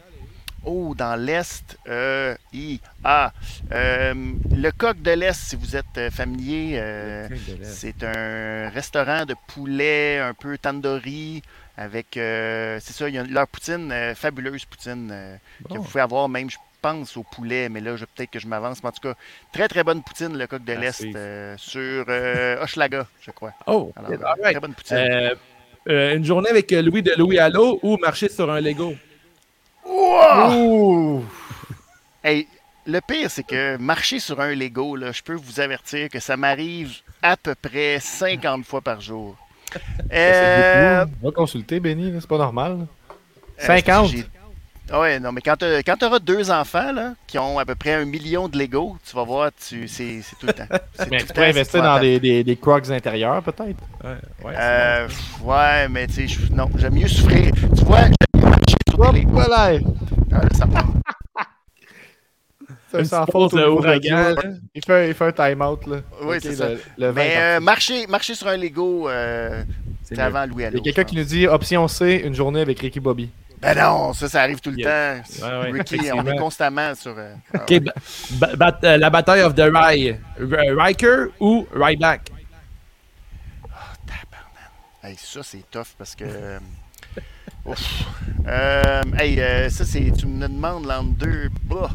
Oh, dans l'Est, euh, I, ah, euh, le coq de l'Est, si vous êtes euh, familier, euh, c'est un restaurant de poulet un peu tandoori avec, c'est ça, il y a leur poutine, fabuleuse poutine euh, que Bon. vous pouvez avoir même, je pense, au poulet, mais là, je- peut-être que je m'avance, mais en tout cas, très très bonne poutine, le coq de Ah, l'Est, euh, sur euh, Hochelaga, je crois. Oh! Alors, Alright. très bonne poutine. Euh, Euh, une journée avec Louis de Louis Allo ou marcher sur un Lego? Ouh! Hey, le pire, c'est que marcher sur un Lego, là, je peux vous avertir que ça m'arrive à peu près 50 fois par jour. Euh, On va consulter, Benny, c'est pas normal. là. Euh, 50? j'ai- Ah Ouais, non, mais quand tu auras deux enfants là, qui ont à peu près un million de Lego, tu vas voir, tu, c'est, c'est tout le temps. C'est Mais tu pourrais investir dans des, des, des crocs intérieurs, peut-être? Ouais, ouais, Euh, pff, ouais, mais tu sais, je- non, j'aime mieux souffrir. Tu vois, j'aime mieux marcher sur des Lego. Voilà! Ah, là, ça part. Ça, petite faute au ouragan. Il fait, il fait un time-out, là. Oui, c'est ça. le- Mais euh, marcher, marcher sur un Lego, euh, c'est avant Louis Il Allo. y a quelqu'un qui nous dit option C, une journée avec Ricky Bobby. Ben non, ça, ça arrive tout le Yeah. temps. Ouais, ouais, Ricky, on est constamment sur. euh, ah Ok, ba- ba- bat- euh, la bataille of the Rye. R- Riker ou Ryback? Hey, ça, c'est tough parce que. euh, ouf. Euh, hey, ça, c'est. Tu me demandes l'entre deux. Bah.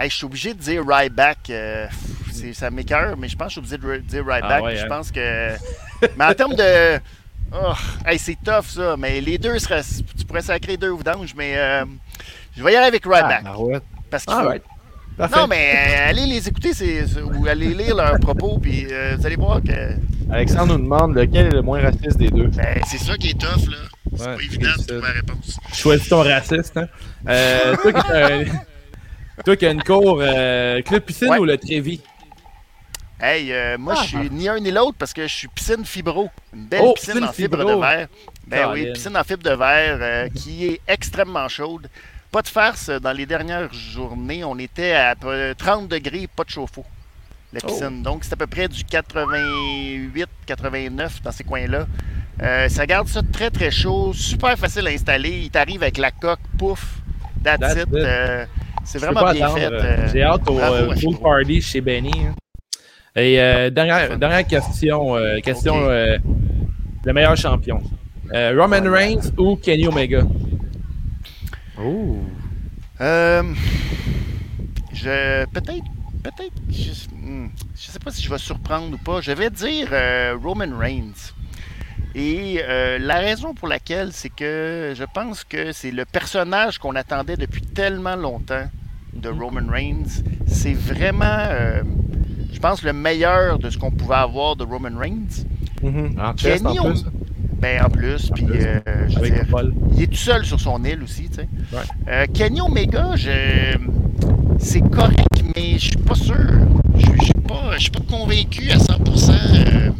Hey, je suis obligé de dire Ryback. ça m'écœure, mais je pense que je suis obligé de dire Ryback. Ah je hein. pense que. Mais en termes de. Oh, hey, c'est tough, ça. Mais les deux seraient. Tu pourrais sacrer deux vidanges, mais. euh, je vais y aller avec Ryback. Ah, ouais. parce Ah, right. Parfait. Non, mais euh, allez les écouter c'est, ou allez lire leurs propos, puis euh, vous allez voir que Alexandre nous demande lequel est le moins raciste des deux. ben, c'est ça qui est tough, là. C'est Ouais, pas évident de c'est trouver la réponse. Choisis ton raciste. Hein? Euh, toi, qui as un- toi qui as une cour, euh, Club Piscine Ouais. ou le Trévis? Hey, euh, moi, Ah. je suis ni un ni l'autre parce que je suis piscine fibro. Une belle Oh, piscine, piscine en fibre fibro. de verre. Ben oui, piscine en fibre de verre euh, qui est extrêmement chaude. Pas de farce, dans les dernières journées, on était à peu près 30 degrés, pas de chauffe-eau. La Oh. piscine. Donc, c'est à peu près du 88, 89 dans ces coins-là. Euh, ça garde ça très très chaud, super facile à installer. Il t'arrive avec la coque, pouf, that's, That's it. it. Euh, c'est vraiment bien attendre. fait. J'ai hâte au pool party chez Benny. hein. Et euh, dernière, dernière question. euh, question euh, le meilleur champion. Roman Reigns ou Kenny Omega? Oh! Je peut-être peut-être je, hmm, je sais pas si je vais surprendre ou pas. Je vais dire Roman Reigns. Et la raison pour laquelle c'est que je pense que c'est le personnage qu'on attendait depuis tellement longtemps de Roman Reigns. C'est vraiment euh, je pense le meilleur de ce qu'on pouvait avoir de Roman Reigns. Mhm. En plus. Ben en plus, puis euh, je veux Avec dire, Paul. il est tout seul sur son île aussi, tu sais. Ouais. Euh, Kenny Omega, je... c'est correct, mais je suis pas sûr. Je suis pas, je suis pas convaincu à 100%. euh,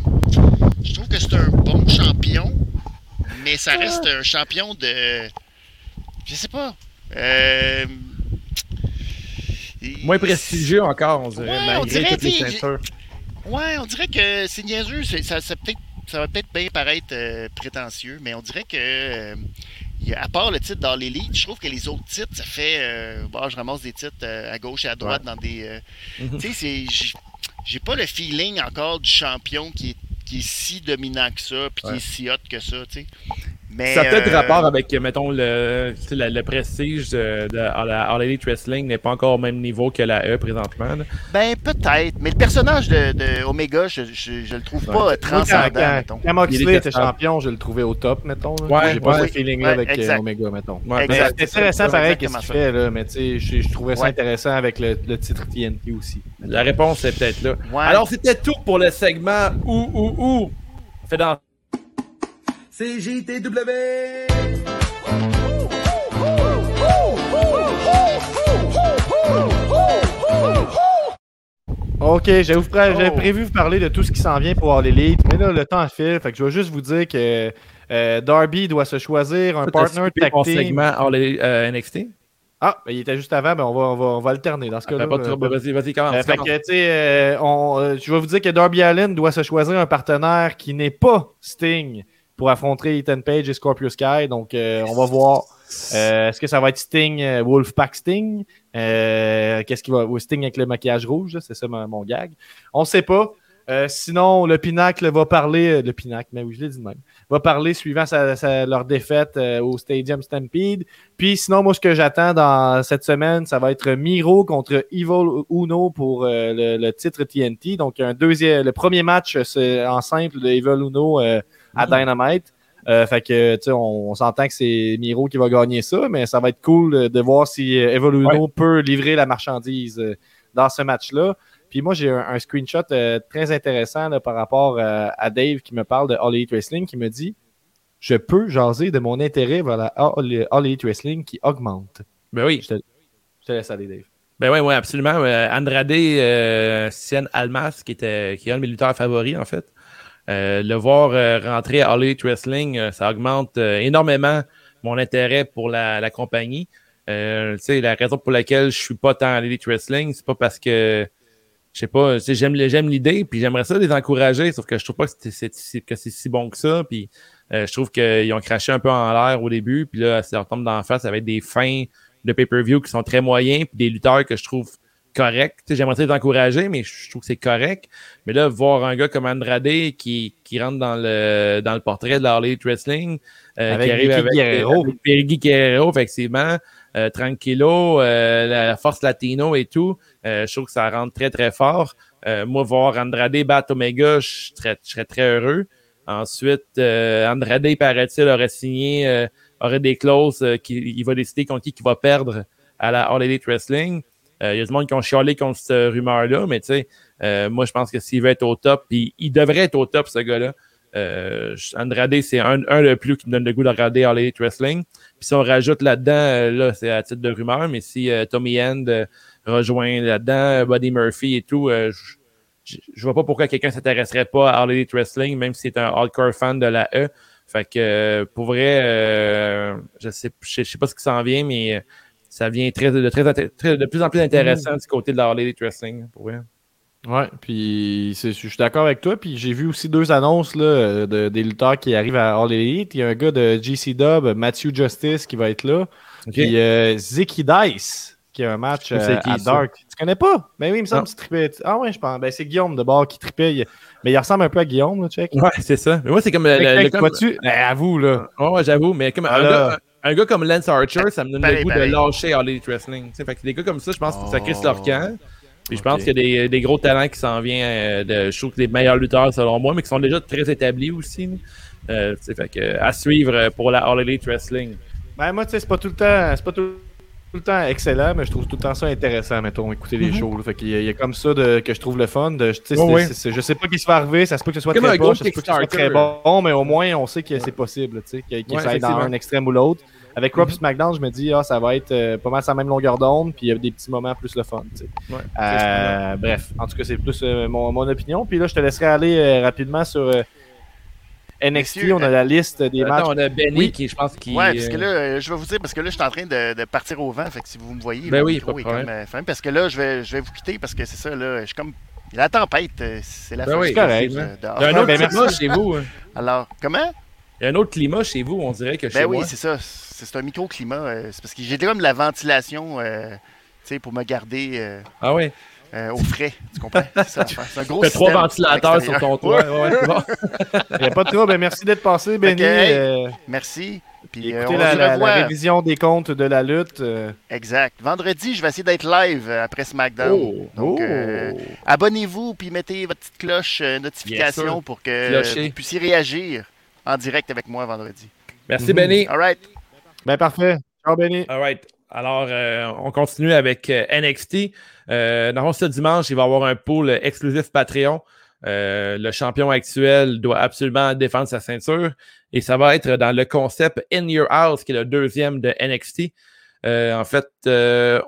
Je trouve que c'est un bon champion, mais ça reste un champion de... Je sais pas. Moins prestigieux encore, on dirait, Ouais, on malgré dirait, toutes les ceintures. Ouais, on dirait que c'est niaiseux. Ça, ça, ça va peut-être bien paraître euh, prétentieux, mais on dirait que, euh, à part le titre dans l'élite, je trouve que les autres titres, ça fait. Euh, bon, je ramasse des titres à gauche et à droite dans des. Mhm. Tu sais, c'est. j'ai- pas le feeling encore du champion qui est, qui est si dominant que ça, puis qui est si hot que ça, tu sais. Mais, Ça a peut-être euh, rapport avec, mettons, le, tu sais, le, le prestige de, de à la All Elite Wrestling n'est pas encore au même niveau que la E présentement. là. Ben, peut-être. Mais le personnage de, de Omega, je, je, je le trouve Ouais. pas transcendant, quand, mettons. quand Moxley était champion, je le trouvais au top, mettons. là. Ouais, J'ai pas ouais. ce feeling-là Ouais, avec euh, exact. Omega, mettons. Ouais, Mais c'est intéressant pareil qu'est-ce qu'il fait, là. Mais tu sais, je, je trouvais ça intéressant avec le, le titre TNT aussi. La réponse est peut-être là. Ouais. Alors, c'était tout pour le segment Ou, ou, ou. Fait dans. Ok, j'avais Oh. prévu vous parler de tout ce qui s'en vient pour All Elite, mais là, le temps file. Fait que je vais juste vous dire que euh, Darby doit se choisir un partner tag Mon team. segment All Elite, euh, NXT. Ah, ben, il était juste avant, ben on va, on va, on va alterner dans ce cas-là. Pas de trouble. Euh, Vas-y, vas-y, commence. Euh, fait que, tu sais, euh, euh, je vais vous dire que Darby Allin doit se choisir un partenaire qui n'est pas Sting pour affronter Ethan Page et Scorpio Sky. Donc, euh, on va voir. Euh, Est-ce que ça va être Sting, euh, Wolfpack Sting? Qu'est-ce qui va. Sting avec le maquillage rouge, c'est ça mon, gag. On sait pas. Sinon, le Pinacle va parler, le Pinacle, mais oui, je l'ai dit de même, va parler suivant sa- leur défaite au Stadium Stampede. Puis sinon, moi, ce que j'attends dans cette semaine, ça va être Miro contre Evil Uno pour le, titre TNT. Donc, un deuxième, le premier match en simple de Evil Uno à Dynamite. Euh, fait que, tu sais, on, on s'entend que c'est Miro qui va gagner ça, mais ça va être cool de voir si euh, Evil Uno peut livrer la marchandise euh, dans ce match-là. Puis moi, j'ai un, un screenshot euh, très intéressant là, par rapport euh, à Dave qui me parle de All Elite Wrestling qui me dit Je peux jaser de mon intérêt vers la All, All Elite Wrestling qui augmente. Ben oui. Je te, je te laisse aller, Dave. Ben oui, oui, absolument. Andrade euh, Cien Almas, qui était qui est un de mes lutteurs favoris, en fait. Euh, le voir euh, rentrer à All Elite Wrestling, euh, ça augmente énormément mon intérêt pour la, compagnie. La raison pour laquelle je suis pas tant à All Elite Wrestling, c'est pas parce que je sais pas, j'aime l'idée, puis j'aimerais ça les encourager, sauf que je trouve pas que c'est- si bon que ça, puis je trouve qu'ils ont craché un peu en l'air au début, puis là, ça leur tombe d'en face avec des fins de pay-per-view qui sont très moyens, puis des lutteurs que je trouve sais, J'aimerais les encourager, mais je trouve que c'est correct. Mais là, voir un gars comme Andrade qui, qui rentre dans le dans le portrait de Elite Wrestling, euh, Avec qui arrive Vicky avec, Guerrero. avec Perigui Guerrero, effectivement, euh, Tranquilo, euh, la force latino et tout, euh, je trouve que ça rentre très, très fort. Euh, moi, voir Andrade battre Omega, je serais, je serais très heureux. Ensuite, euh, Andrade, paraît-il, aurait signé, euh, aurait des clauses euh, qu'il il va décider contre qui il va perdre à la All Elite Wrestling. Euh, Il y a du monde qui ont chialé contre cette rumeur-là, mais tu sais, euh, moi, je pense que s'il veut être au top, puis il devrait être au top, ce gars-là. Euh, Andrade, c'est un, un le plus qui me donne le goût de regarder All Elite Wrestling. Puis si on rajoute là-dedans, euh, là, c'est à titre de rumeur, mais si Tommy End rejoint là-dedans, Buddy Murphy et tout, je- vois pas pourquoi quelqu'un s'intéresserait pas à All Elite Wrestling, même si c'est un hardcore fan de la E. Fait que pour vrai, je sais, je sais, pas ce qui s'en vient, mais ça vient très, de, très, inté- très- de plus en plus intéressant du côté de la Elite Wrestling, pour vrai. Ouais, puis je suis d'accord avec toi. Puis j'ai vu aussi deux annonces là, de, des lutteurs qui arrivent à All Elite. Il y a un gars de GC Dub, Matthew Justice, qui va être là. Puis euh, Zicky Dice, qui a un match euh, qui, à ça. Dark. Tu connais pas? Ben oui, il me semble Non. que tu tripais. Ah ouais, je pense. Ben c'est Guillaume de bord qui tripait. Il- Mais il ressemble un peu à Guillaume, là, check. Ouais, c'est ça. Mais moi, c'est comme le, le- le- comme- vois-tu? Ben, avoue, là. Ouais, ouais, j'avoue, mais comme un, gars, un gars comme Lance Archer, ça me donne le goût de lâcher All Elite Wrestling. Tu sais, fait que des gars comme ça, je pense que ça crisse leur Oh. camp. Puis je pense qu'il y a des, des gros talents qui s'en viennent. euh, de, je trouve que les meilleurs lutteurs, selon moi, mais qui sont déjà très établis aussi. Euh, tu sais, fait que, à suivre euh, pour la All Elite Wrestling. Ben moi, tu sais, c'est pas tout le temps. C'est pas tout, tout le temps excellent, mais je trouve tout le temps ça intéressant, mettons, écouter les shows. là. Fait qu'il y, y a comme ça de, que je trouve le fun. De, Ouais, c'est- je sais pas qui se va arriver, ça se peut que ce soit Comme très poche, ça se peut que ce soit très bon, mais au moins on sait que c'est possible, tu sais, qu'il qu'il Ouais, ça aille dans un extrême ou l'autre. Avec et SmackDown, je me dis, ah, ça va être euh, pas mal sa même longueur d'onde, puis il y a des petits moments plus le fun, tu sais. Ouais, Euh, bref, en tout cas, c'est plus euh, mon, mon opinion. Puis là, je te laisserai aller euh, rapidement sur euh, NXT. Messieurs, on a la liste des matchs. On a Benny Oui. qui, je pense, qui. Ouais, parce que euh, là, euh, je vais vous dire, parce que là, je suis en train de, de partir au vent. Fait que si vous me voyez, Ben oui, micro pas de est comme, problème. euh, fermé, parce que là, je vais, je vais vous quitter parce que c'est ça, là. Je suis comme. La tempête, c'est la Ben fin oui, correct. Il y a un autre ben, climat chez vous. hein. Alors, comment? Il y a un autre climat chez vous, on dirait que chez Ben oui, moi. c'est ça. C'est un microclimat. c'est parce que j'ai comme la ventilation, euh, tu sais, pour me garder euh, Ah ouais. Euh, au frais. Tu comprends? C'est un gros as trois ventilateurs sur ton toit. Ouais, ouais, c'est bon. Il n'y a pas de trouble. Ben, merci d'être passé, Benny. Euh, Merci. Puis euh, écoutez on la, révision des comptes de la lutte. euh, Exact. Vendredi, je vais essayer d'être live après SmackDown. Oh. Donc, Oh. euh, abonnez-vous puis mettez votre petite cloche euh, notification pour que Clocher. vous puissiez réagir en direct avec moi vendredi. Merci. Benny. All right. Ben parfait. Ciao, Benny. All right. Alors, euh, on continue avec euh, NXT. Euh, dans ce dimanche, il va y avoir un pool exclusif Patreon. Le champion actuel doit absolument défendre sa ceinture. Et ça va être dans le concept In Your House, qui est le deuxième de NXT. En fait,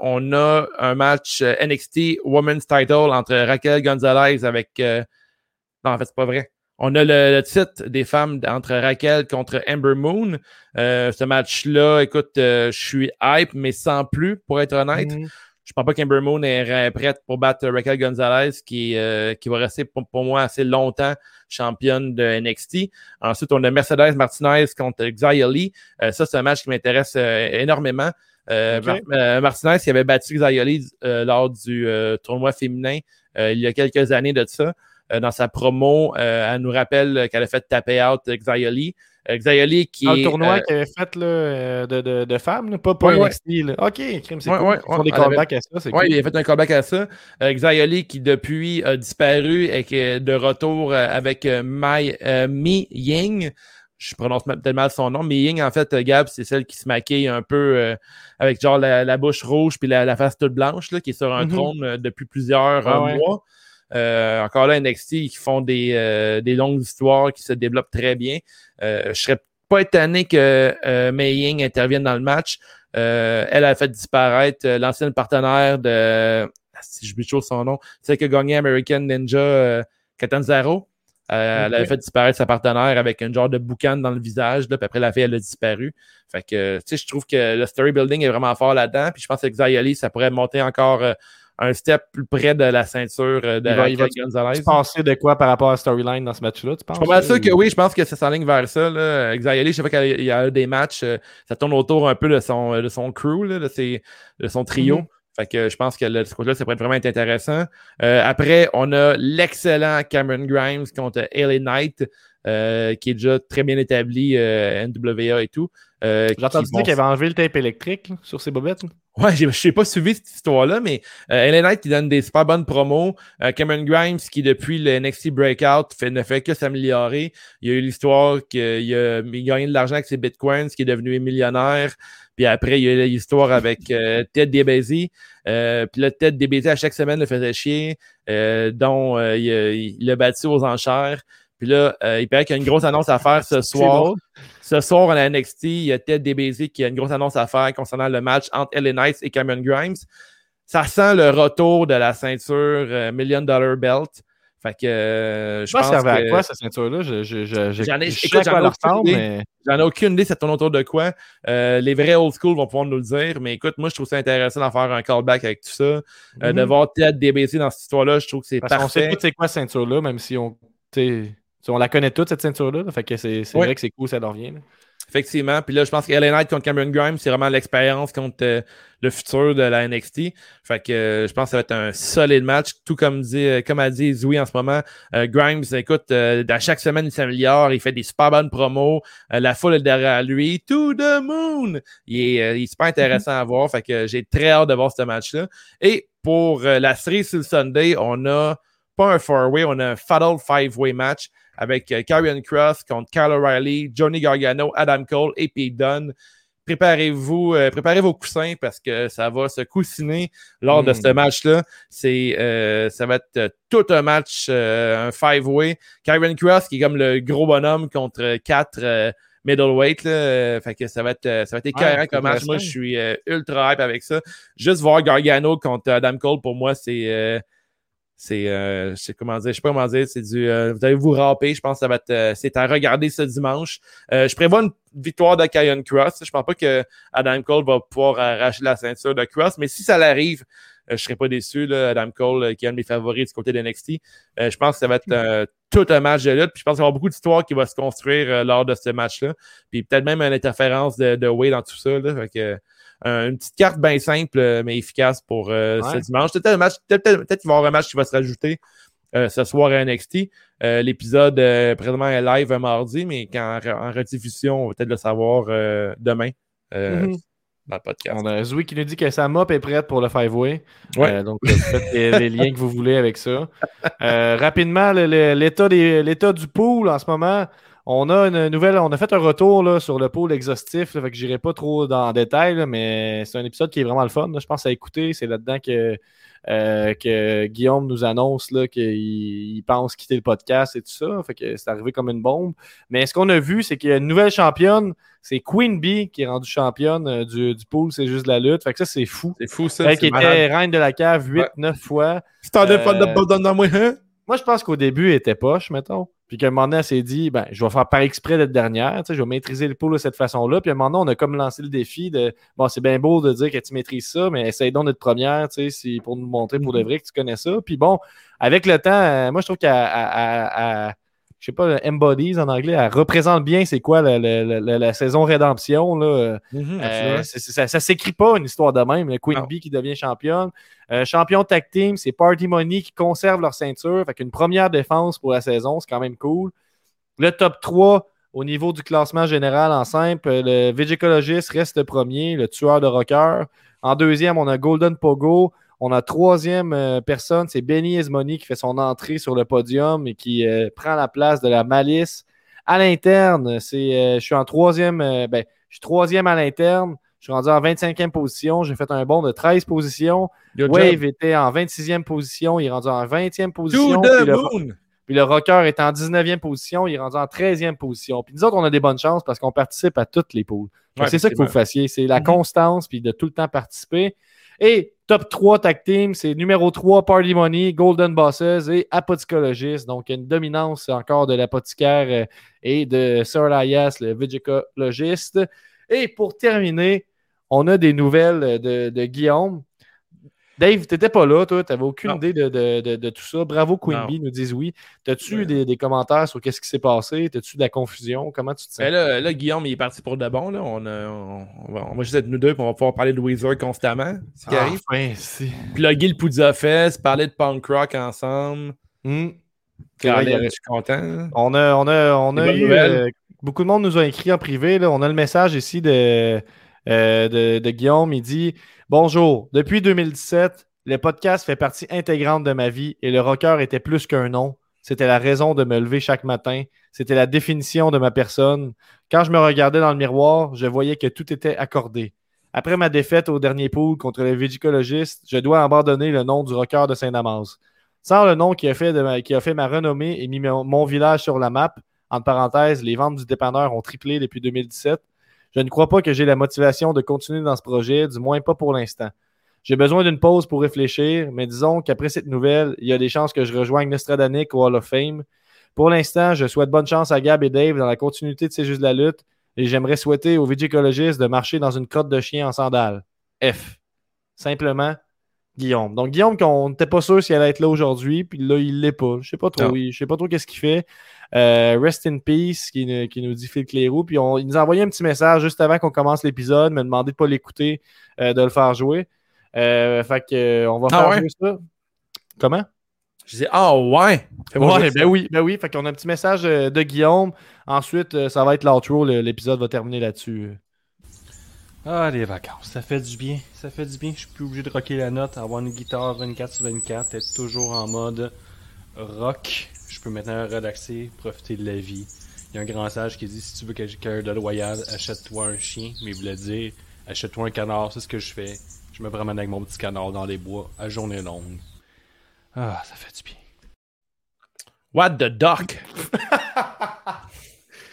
on a un match NXT Women's Title entre Raquel Gonzalez avec... Non, en fait, c'est pas vrai. On a le, le titre des femmes entre Raquel contre Ember Moon. Euh, ce match-là, écoute, euh, je suis hype, mais sans plus, pour être honnête. Mhm. Je pense pas qu'Ember Moon est prête pour battre Raquel Gonzalez, qui, euh, qui va rester pour, pour moi assez longtemps championne de NXT. Ensuite, on a Mercedes Martinez contre Xia Li. Euh, ça, c'est un match qui m'intéresse euh, énormément. Euh, Ok. Mar- euh, Martinez qui avait battu Xia euh, lors du tournoi féminin euh, il y a quelques années de ça. Euh, dans sa promo, euh, elle nous rappelle qu'elle a fait taper out Xayoli. Euh, Xayoli qui Dans est, le tournoi euh, qu'elle avait fait là, de, de, de femmes, pas pour Ouais. NXT. là. Ok, crime, c'est Ouais, cool. ouais, Ils font des elle avait- à ça, cool. il a fait un callback à ça. Xayoli qui depuis a disparu et qui est de retour avec Mai, Mi Ying. Je prononce peut-être mal son nom. Mi Ying, en fait, Gab, c'est celle qui se maquille un peu euh, avec genre la, la bouche rouge puis la, la face toute blanche, là, qui est sur un Mhm. trône euh, depuis plusieurs euh, ouais. mois. Euh, encore là, NXT, ils font des, euh, des longues histoires qui se développent très bien. Euh, je serais pas étonné que euh, Mei Ying intervienne dans le match. Euh, elle a fait disparaître euh, l'ancienne partenaire de, ah, si je chose son nom, celle qui a gagné American Ninja euh, Catanzaro. Euh, Elle Ok. avait fait disparaître sa partenaire avec un genre de boucan dans le visage, là, puis après la fille, elle a disparu. Fait que, tu sais, je trouve que le story building est vraiment fort là-dedans, puis je pense que Xayali, ça pourrait monter encore euh, un step plus près de la ceinture euh, de Il va- il va- Gonzalez. Tu pensais de quoi par rapport à la storyline dans ce match-là, tu penses? Je suis pas sûr que ou- oui, je pense que ça s'enligne vers ça. Là. Xayeli, je sais pas qu'il y a eu des matchs, euh, ça tourne autour un peu de son, de son crew, là, de, ses- de son trio. Mhm. Fait que je pense que le, ce côté-là, ça pourrait être vraiment être intéressant. Euh, après, on a l'excellent Cameron Grimes contre LA Knight, euh, qui est déjà très bien établi, euh, NWA et tout. Euh, J'ai entendu qui dire qu'il avait enlevé le tape électrique là, sur ses bobettes. là. Ouais, je n'ai pas suivi cette histoire-là, mais euh, LA Knight qui donne des super bonnes promos. Euh, Cameron Grimes qui, depuis le NXT Breakout, fait, ne fait que s'améliorer. Il y a eu l'histoire qu'il a, il gagné de l'argent avec ses bitcoins, qui est devenu millionnaire. Puis après, il y a eu l'histoire avec euh, Ted DiBiase. Euh, puis là, Ted DiBiase, à chaque semaine, le faisait chier, euh, dont euh, il, il l'a battu aux enchères. Puis là, euh, il paraît qu'il y a une grosse annonce à faire ce soir. Ce soir, à la NXT, il y a Ted DiBiase qui a une grosse annonce à faire concernant le match entre LA Knights et Cameron Grimes. Ça sent le retour de la ceinture euh, Million Dollar Belt. Fait que euh, je pense ça servait à que quoi, cette ceinture-là? Je, je, je, je, J'en ai- je écoute, à j'en ai elle aucune idée. mais j'en ai aucune idée, ça tourne autour de quoi. Euh, les vrais old school vont pouvoir nous le dire, mais écoute, moi, je trouve ça intéressant d'en faire un callback avec tout ça. Euh, Mhm. De voir Ted DiBiase dans cette histoire-là, je trouve que c'est Parce qu'on parfait. sait tout c'est quoi cette ceinture-là, même si on, on la connaît toute, cette ceinture-là. là. Fait que c'est c'est Ouais. vrai que c'est cool, ça leur vient. là. Effectivement. Puis là, je pense que LA Knight contre Cameron Grimes, c'est vraiment l'expérience contre euh, le futur de la NXT. Fait que euh, je pense que ça va être un solide match. Tout comme dit, euh, comme a dit Zoui en ce moment. Grimes, écoute, à chaque semaine, il s'améliore. Il fait des super bonnes promos. La foule est derrière lui. To the moon! Il est, il est super intéressant à voir. Fait que j'ai très hâte de voir ce match-là. Et pour la série sur le Sunday, on a pas un four-way, on a un fatal five-way match avec euh, Karrion Cross contre Kyle O'Reilly, Johnny Gargano, Adam Cole et Pete Dunne. Préparez-vous, euh, préparez vos coussins parce que ça va se coussiner lors de Mm. ce match-là. C'est, euh, ça va être euh, tout un match, euh, un five-way. Kyron Cross qui est comme le gros bonhomme contre quatre euh, middleweight. Là, fait que ça va être, ça va être écœurant comme match. Moi, je suis euh, ultra hype avec ça. Juste voir Gargano contre Adam Cole pour moi, c'est euh, c'est euh, je comment dire, je sais pas comment dire, c'est du euh, vous allez vous ramper, je pense que ça va être euh, c'est à regarder ce dimanche. Euh, je prévois une victoire de Kyon Cross. Je pense pas que Adam Cole va pouvoir arracher la ceinture de Cross, mais si ça l'arrive, euh, je serais pas déçu là, Adam Cole euh, qui est un de mes favoris du côté de NXT. Je pense que ça va être tout un match de lutte, puis je pense qu'il va y avoir beaucoup d'histoires qui vont se construire lors de ce match-là, puis peut-être même une interférence de, de Way dans tout ça là, fait que euh, une petite carte bien simple, euh, mais efficace pour euh, ce Ouais. dimanche. Peut-être peut-être peut-être qu'il va y avoir un match qui va se rajouter euh, ce soir à NXT. L'épisode présentement est live un mardi, mais quand, en rediffusion, on va peut-être le savoir demain Mhm. dans le podcast. On a Zoui qui nous dit que sa mop est prête pour le. Ouais. Euh, donc, faites les, les liens que vous voulez avec ça. Rapidement, l'état l'état du pool en ce moment. On a une nouvelle, on a fait un retour là, sur le pool exhaustif, là, fait que j'irai pas trop dans le détail, là, mais c'est un épisode qui est vraiment le fun. là. je pense à écouter. C'est là-dedans que, euh, que Guillaume nous annonce là, qu'il il pense quitter le podcast et tout ça. Fait que c'est arrivé comme une bombe. Mais ce qu'on a vu, c'est qu'il y a une nouvelle championne. C'est Queen Bee qui est rendue championne euh, du, du pool, c'est juste la lutte. Fait que ça, c'est fou. C'est fou ça. Elle qui était reine de la cave 8-9 fois. Tu t'en euh, pas de dans moi, hein? Moi, je pense qu'au début, elle était poche, mettons. Puis qu'à un moment donné, elle s'est dit, ben, je vais faire par exprès d'être dernière. Tu sais, je vais maîtriser le pool de cette façon-là. Puis à un moment donné, on a comme lancé le défi de, bon, c'est bien beau de dire que tu maîtrises ça, mais essaye donc d'être première, tu sais, si- pour nous montrer pour de vrai que tu connais ça. Puis bon, avec le temps, euh, moi, je trouve qu'elle elle- elle- elle- je sais pas, le embodies en anglais, elle représente bien c'est quoi la, la- la- la saison rédemption. Là. Mhm, Euh, ça ça s'écrit pas une histoire de même. Le Queen. Bee qui devient championne. Euh, champion tag team, c'est Party Money qui conserve leur ceinture. Fait qu'une première défense pour la saison, c'est quand même cool. Le top 3 au niveau du classement général en simple, euh, le Vigicologist reste le premier, le tueur de rocker. En deuxième, on a Golden Pogo. On a troisième euh, personne, c'est Benny Esmoni qui fait son entrée sur le podium et qui euh, prend la place de la malice. À l'interne, c'est, euh, je suis en troisième, ben, je suis troisième à l'interne. Je suis rendu en 25e position. J'ai fait un bond de 13 positions. Good Wave job. était en 26e position. Il est rendu en 20e To position. the Puis le, moon! puis le rocker est en 19e position. Il est rendu en 13e position. Puis nous autres, on a des bonnes chances parce qu'on participe à toutes les poules. Ouais, c'est ça qu'il faut que vous fassiez. C'est la Mhm. constance puis de tout le temps participer. Et top 3 tag team, c'est numéro 3 Party Money, Golden Bosses et Apothecologist. Donc une dominance encore de l'apothicaire euh, et de Sir Elias, le Vigicologiste. Et pour terminer, on a des nouvelles de Guillaume. Dave, tu n'étais pas là, toi, tu n'avais aucune Non. idée de, de- de- de tout ça. Bravo, Queen Non. Bee, nous disent oui. T'as-tu Ouais. des, des commentaires sur qu'est-ce qui s'est passé? T'as-tu de la confusion? Comment tu te sens? Ben là, là, Guillaume, il est parti pour de bon. Là. On, a- on, on va, on va juste être nous deux, puis on va pouvoir parler de Weezer constamment. Ce qui arrive. Enfin, si. Plugger le Poudza Fest, parler de punk rock ensemble. Vrai, il je suis content. On a, on a, on a eu. euh, beaucoup de monde nous a écrit en privé. là. On a le message ici de, euh, de, de Guillaume. Il dit Bonjour, depuis 2017, le podcast fait partie intégrante de ma vie et le rocker était plus qu'un nom. C'était la raison de me lever chaque matin. C'était la définition de ma personne. Quand je me regardais dans le miroir, je voyais que tout était accordé. Après ma défaite au dernier pool contre le Vigicologiste, je dois abandonner le nom du rocker de Saint-Damas. Sans le nom qui a fait, ma, qui a fait ma renommée et mis mon, mon village sur la map, entre parenthèses, les ventes du dépanneur ont triplé depuis 2017. Je ne crois pas que j'ai la motivation de continuer dans ce projet, du moins pas pour l'instant. J'ai besoin d'une pause pour réfléchir, mais disons qu'après cette nouvelle, il y a des chances que je rejoigne Nostradanic au Hall of Fame. Pour l'instant, je souhaite bonne chance à Gab et Dave dans la continuité de C'est juste la lutte et j'aimerais souhaiter aux Vigicologistes de marcher dans une crotte de chien en sandales. F. Simplement, Guillaume. Donc, Guillaume, qu'on n'était pas sûr s'il allait être là aujourd'hui, puis là, il l'est pas. Je sais pas trop. Il- Je sais pas trop qu'est-ce qu'il fait. Euh, rest in peace, qui, ne- qui nous dit Phil Clérou. Puis on- il nous a envoyé un petit message juste avant qu'on commence l'épisode, me demander de pas l'écouter, euh, de le faire jouer. Euh, fait que, on va Ah faire ouais? jouer ça. Comment? Je dis, ah ouais! Fais-moi Ouais, ben oui, ben oui. Fait qu'on a un petit message de Guillaume. Ensuite, ça va être l'outro. L'épisode va terminer là-dessus. Ah, les vacances, ça fait du bien. Ça fait du bien. Je suis plus obligé de rocker la note, avoir une guitare 24 sur 24, être toujours en mode rock. Je peux maintenant relaxer, profiter de la vie. Il y a un grand sage qui dit si tu veux que j'ai cœur de loyal, achète-toi un chien. Mais il voulait dire achète-toi un canard, c'est ce que je fais. Je me promène avec mon petit canard dans les bois à journée longue. Ah, ça fait du bien. What the duck?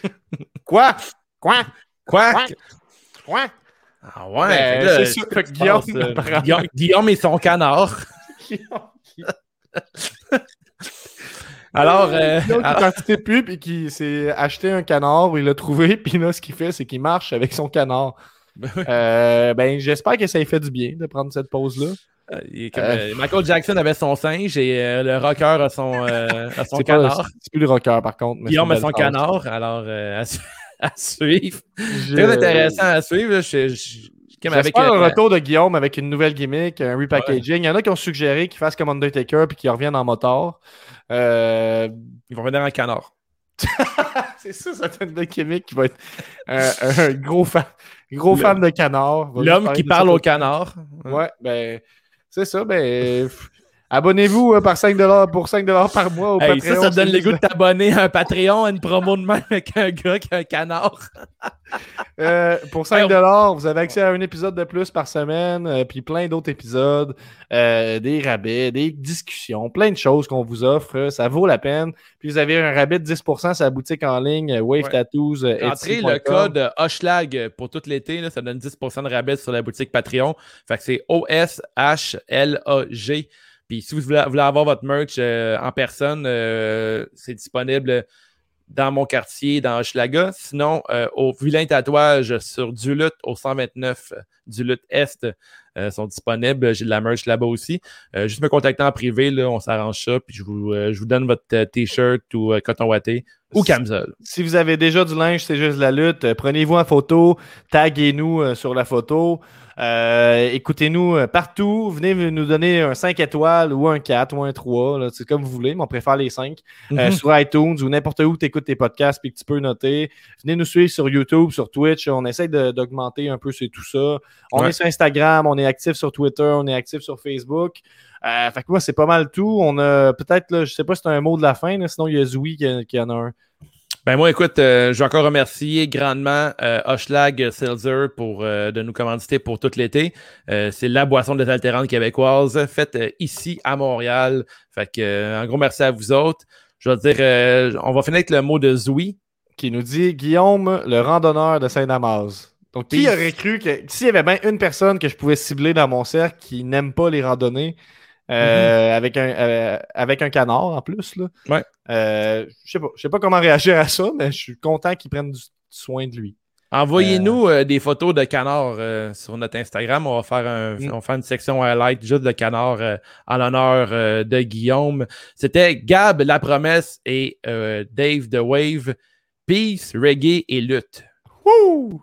Quoi? Quoi? Quoi? Quoi? Quoi? Ah ouais! Ben, c'est sûr que Guillaume, euh, Guillaume, Guillaume et son canard. Alors, euh, qui alors- participe plus puis qui s'est acheté un canard, il l'a trouvé, puis là, ce qu'il fait, c'est qu'il marche avec son canard. Euh, ben, j'espère que ça lui fait du bien de prendre cette pause-là. il euh, Michael Jackson avait son singe et euh, le rocker a son, euh, a son canard. c'est plus le rocker, par contre. mais Guillaume a son canard. Alors, euh, à, su- à suivre. Très intéressant à suivre. là. Je, je- je- comme avec, un euh, retour de Guillaume avec une nouvelle gimmick, un repackaging. Il y en a qui ont suggéré qu'il fasse comme Undertaker puis qu'il revienne en motard. Euh, Ils vont venir en canard. c'est ça, ça fait une gimmick qui va être un, un gros fan, gros fan de canard. L'homme qui parle au canard. Ouais, ben, c'est ça. Ben, abonnez-vous euh, par 5 pour 5 par mois au Hey, Patreon. ça te donne le goût de t'abonner à un Patreon, à une promo de même avec un gars qui a un canard. Euh, pour 5 Hey, vous avez accès à un épisode de plus par semaine, euh, puis plein d'autres épisodes, euh, des rabais, des discussions, plein de choses qu'on vous offre. Ça vaut la peine. Puis vous avez un rabais de 10% sur la boutique en ligne, Wave Ouais. Tattoos. Entrez le code Hoshlag pour tout l'été, ça donne 10% de rabais sur la boutique Patreon. Fait que c'est O-S-H-L-A-G. Puis si vous voulez, voulez avoir votre merch euh, en personne, euh, c'est disponible dans mon quartier, dans Hochelaga. Sinon, euh, au Vilain Tatouage sur Duluth, au 129 euh, Duluth Est, sont disponibles. J'ai de la merch là-bas aussi. Juste me contacter en privé, là, on s'arrange ça, puis je vous, je vous donne votre t-shirt ou coton watté ou camisole. Si vous avez déjà du linge, c'est juste la lutte. Prenez-vous en photo, taguez-nous sur la photo. Euh, Écoutez-nous euh, partout. Venez nous donner un 5 étoiles ou un 4 ou un 3. là, C'est comme vous voulez, mais on préfère les 5. Euh, Mhm. sur iTunes ou n'importe où tu écoutes tes podcasts puis que tu peux noter. Venez nous suivre sur YouTube, sur Twitch. On essaie d'augmenter un peu tout ça. On Ouais. est sur Instagram, on est actif sur Twitter, on est actif sur Facebook. Euh, fait que moi, c'est pas mal tout. On a peut-être, je sais pas si c'est un mot de la fin, là, sinon il y a Zoui qui, qui en a un. Ben moi, écoute, euh, je vais encore remercier grandement euh, Hochelag Seltzer pour euh, de nous commanditer pour tout l'été. Euh, c'est la boisson désaltérante québécoise faite euh, ici à Montréal. Fait que euh, un gros merci à vous autres. Je vais dire, euh, on va finir avec le mot de Zoui. qui nous dit Guillaume, le randonneur de Saint-Damas. Donc, qui aurait cru que s'il y avait bien une personne que je pouvais cibler dans mon cercle qui n'aime pas les randonnées, euh, avec, un, euh, avec un canard en plus, là, Ouais. euh, je sais pas, pas comment réagir à ça, mais je suis content qu'il prenne du soin de lui. Envoyez-nous euh, des photos de canards sur notre Instagram. On va faire un, Mm. on va faire une section highlight juste de canards en l'honneur de Guillaume. C'était Gab La Promesse et Dave The Wave. Peace, reggae et lutte. Mon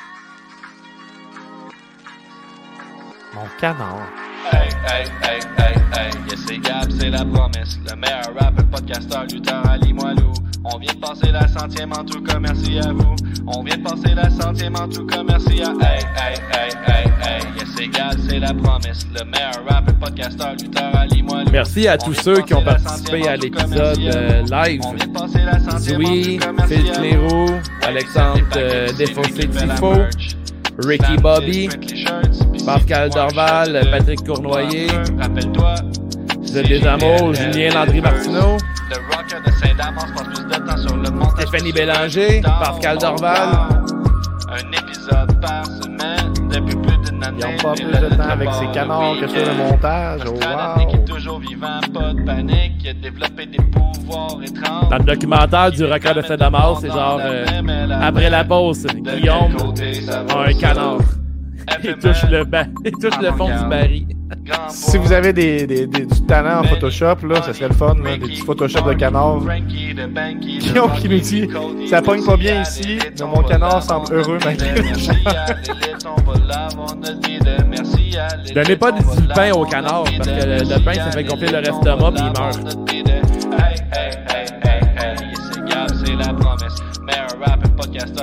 canard. Hey, hey, hey, hey, hey, yes c'est Gab, c'est la promesse. Le meilleur rapper, podcasteur, lutteur à Limoilou. On vient de passer la centième en tout cas, merci à vous. On vient de passer la centième en tout cas, merci à Hey, hey, hey, hey, hey, yes c'est Gab, c'est la promesse. Le meilleur rapper, podcasteur, lutteur à Limoilou. Merci à tous ceux qui ont participé à l'épisode euh, live. Zoui, Phil. Clérou, Alexandre euh, lui Ricky Bobby, Pascal Dorval, de Patrick Cournoyer, Rappelle-toi. Vous êtes des amours, Julien Landry Martineau, Le rocker de Saint-Damas passe plus de temps sur le montage. Stéphanie Bélanger. Pascal Dorval. Un épisode par semaine depuis plus. Ils ont pas plus de temps avec le canards que sur le montage. Oh, wow! équipe toujours vivant, pas de panique. Il a développé des pouvoirs étranges. Dans le documentaire du record de Saint-Damas, c'est genre euh, après la pause, Guillaume a un canard. Il touche le bas, il touche le fond du baril. Si vous avez des, des- des- du talent en Photoshop, là, ça serait le fun, là, des petits Photoshop de canard. Guillaume qui nous dit Ça pogne pas bien ici, mais mon canard semble heureux malgré Donnez pas du pain au canard, parce que le- le pain, ça fait gonfler le l'estomac, puis il meurt. Hey, hey, hey, hey, hey, c'est la promesse. Meilleur rap et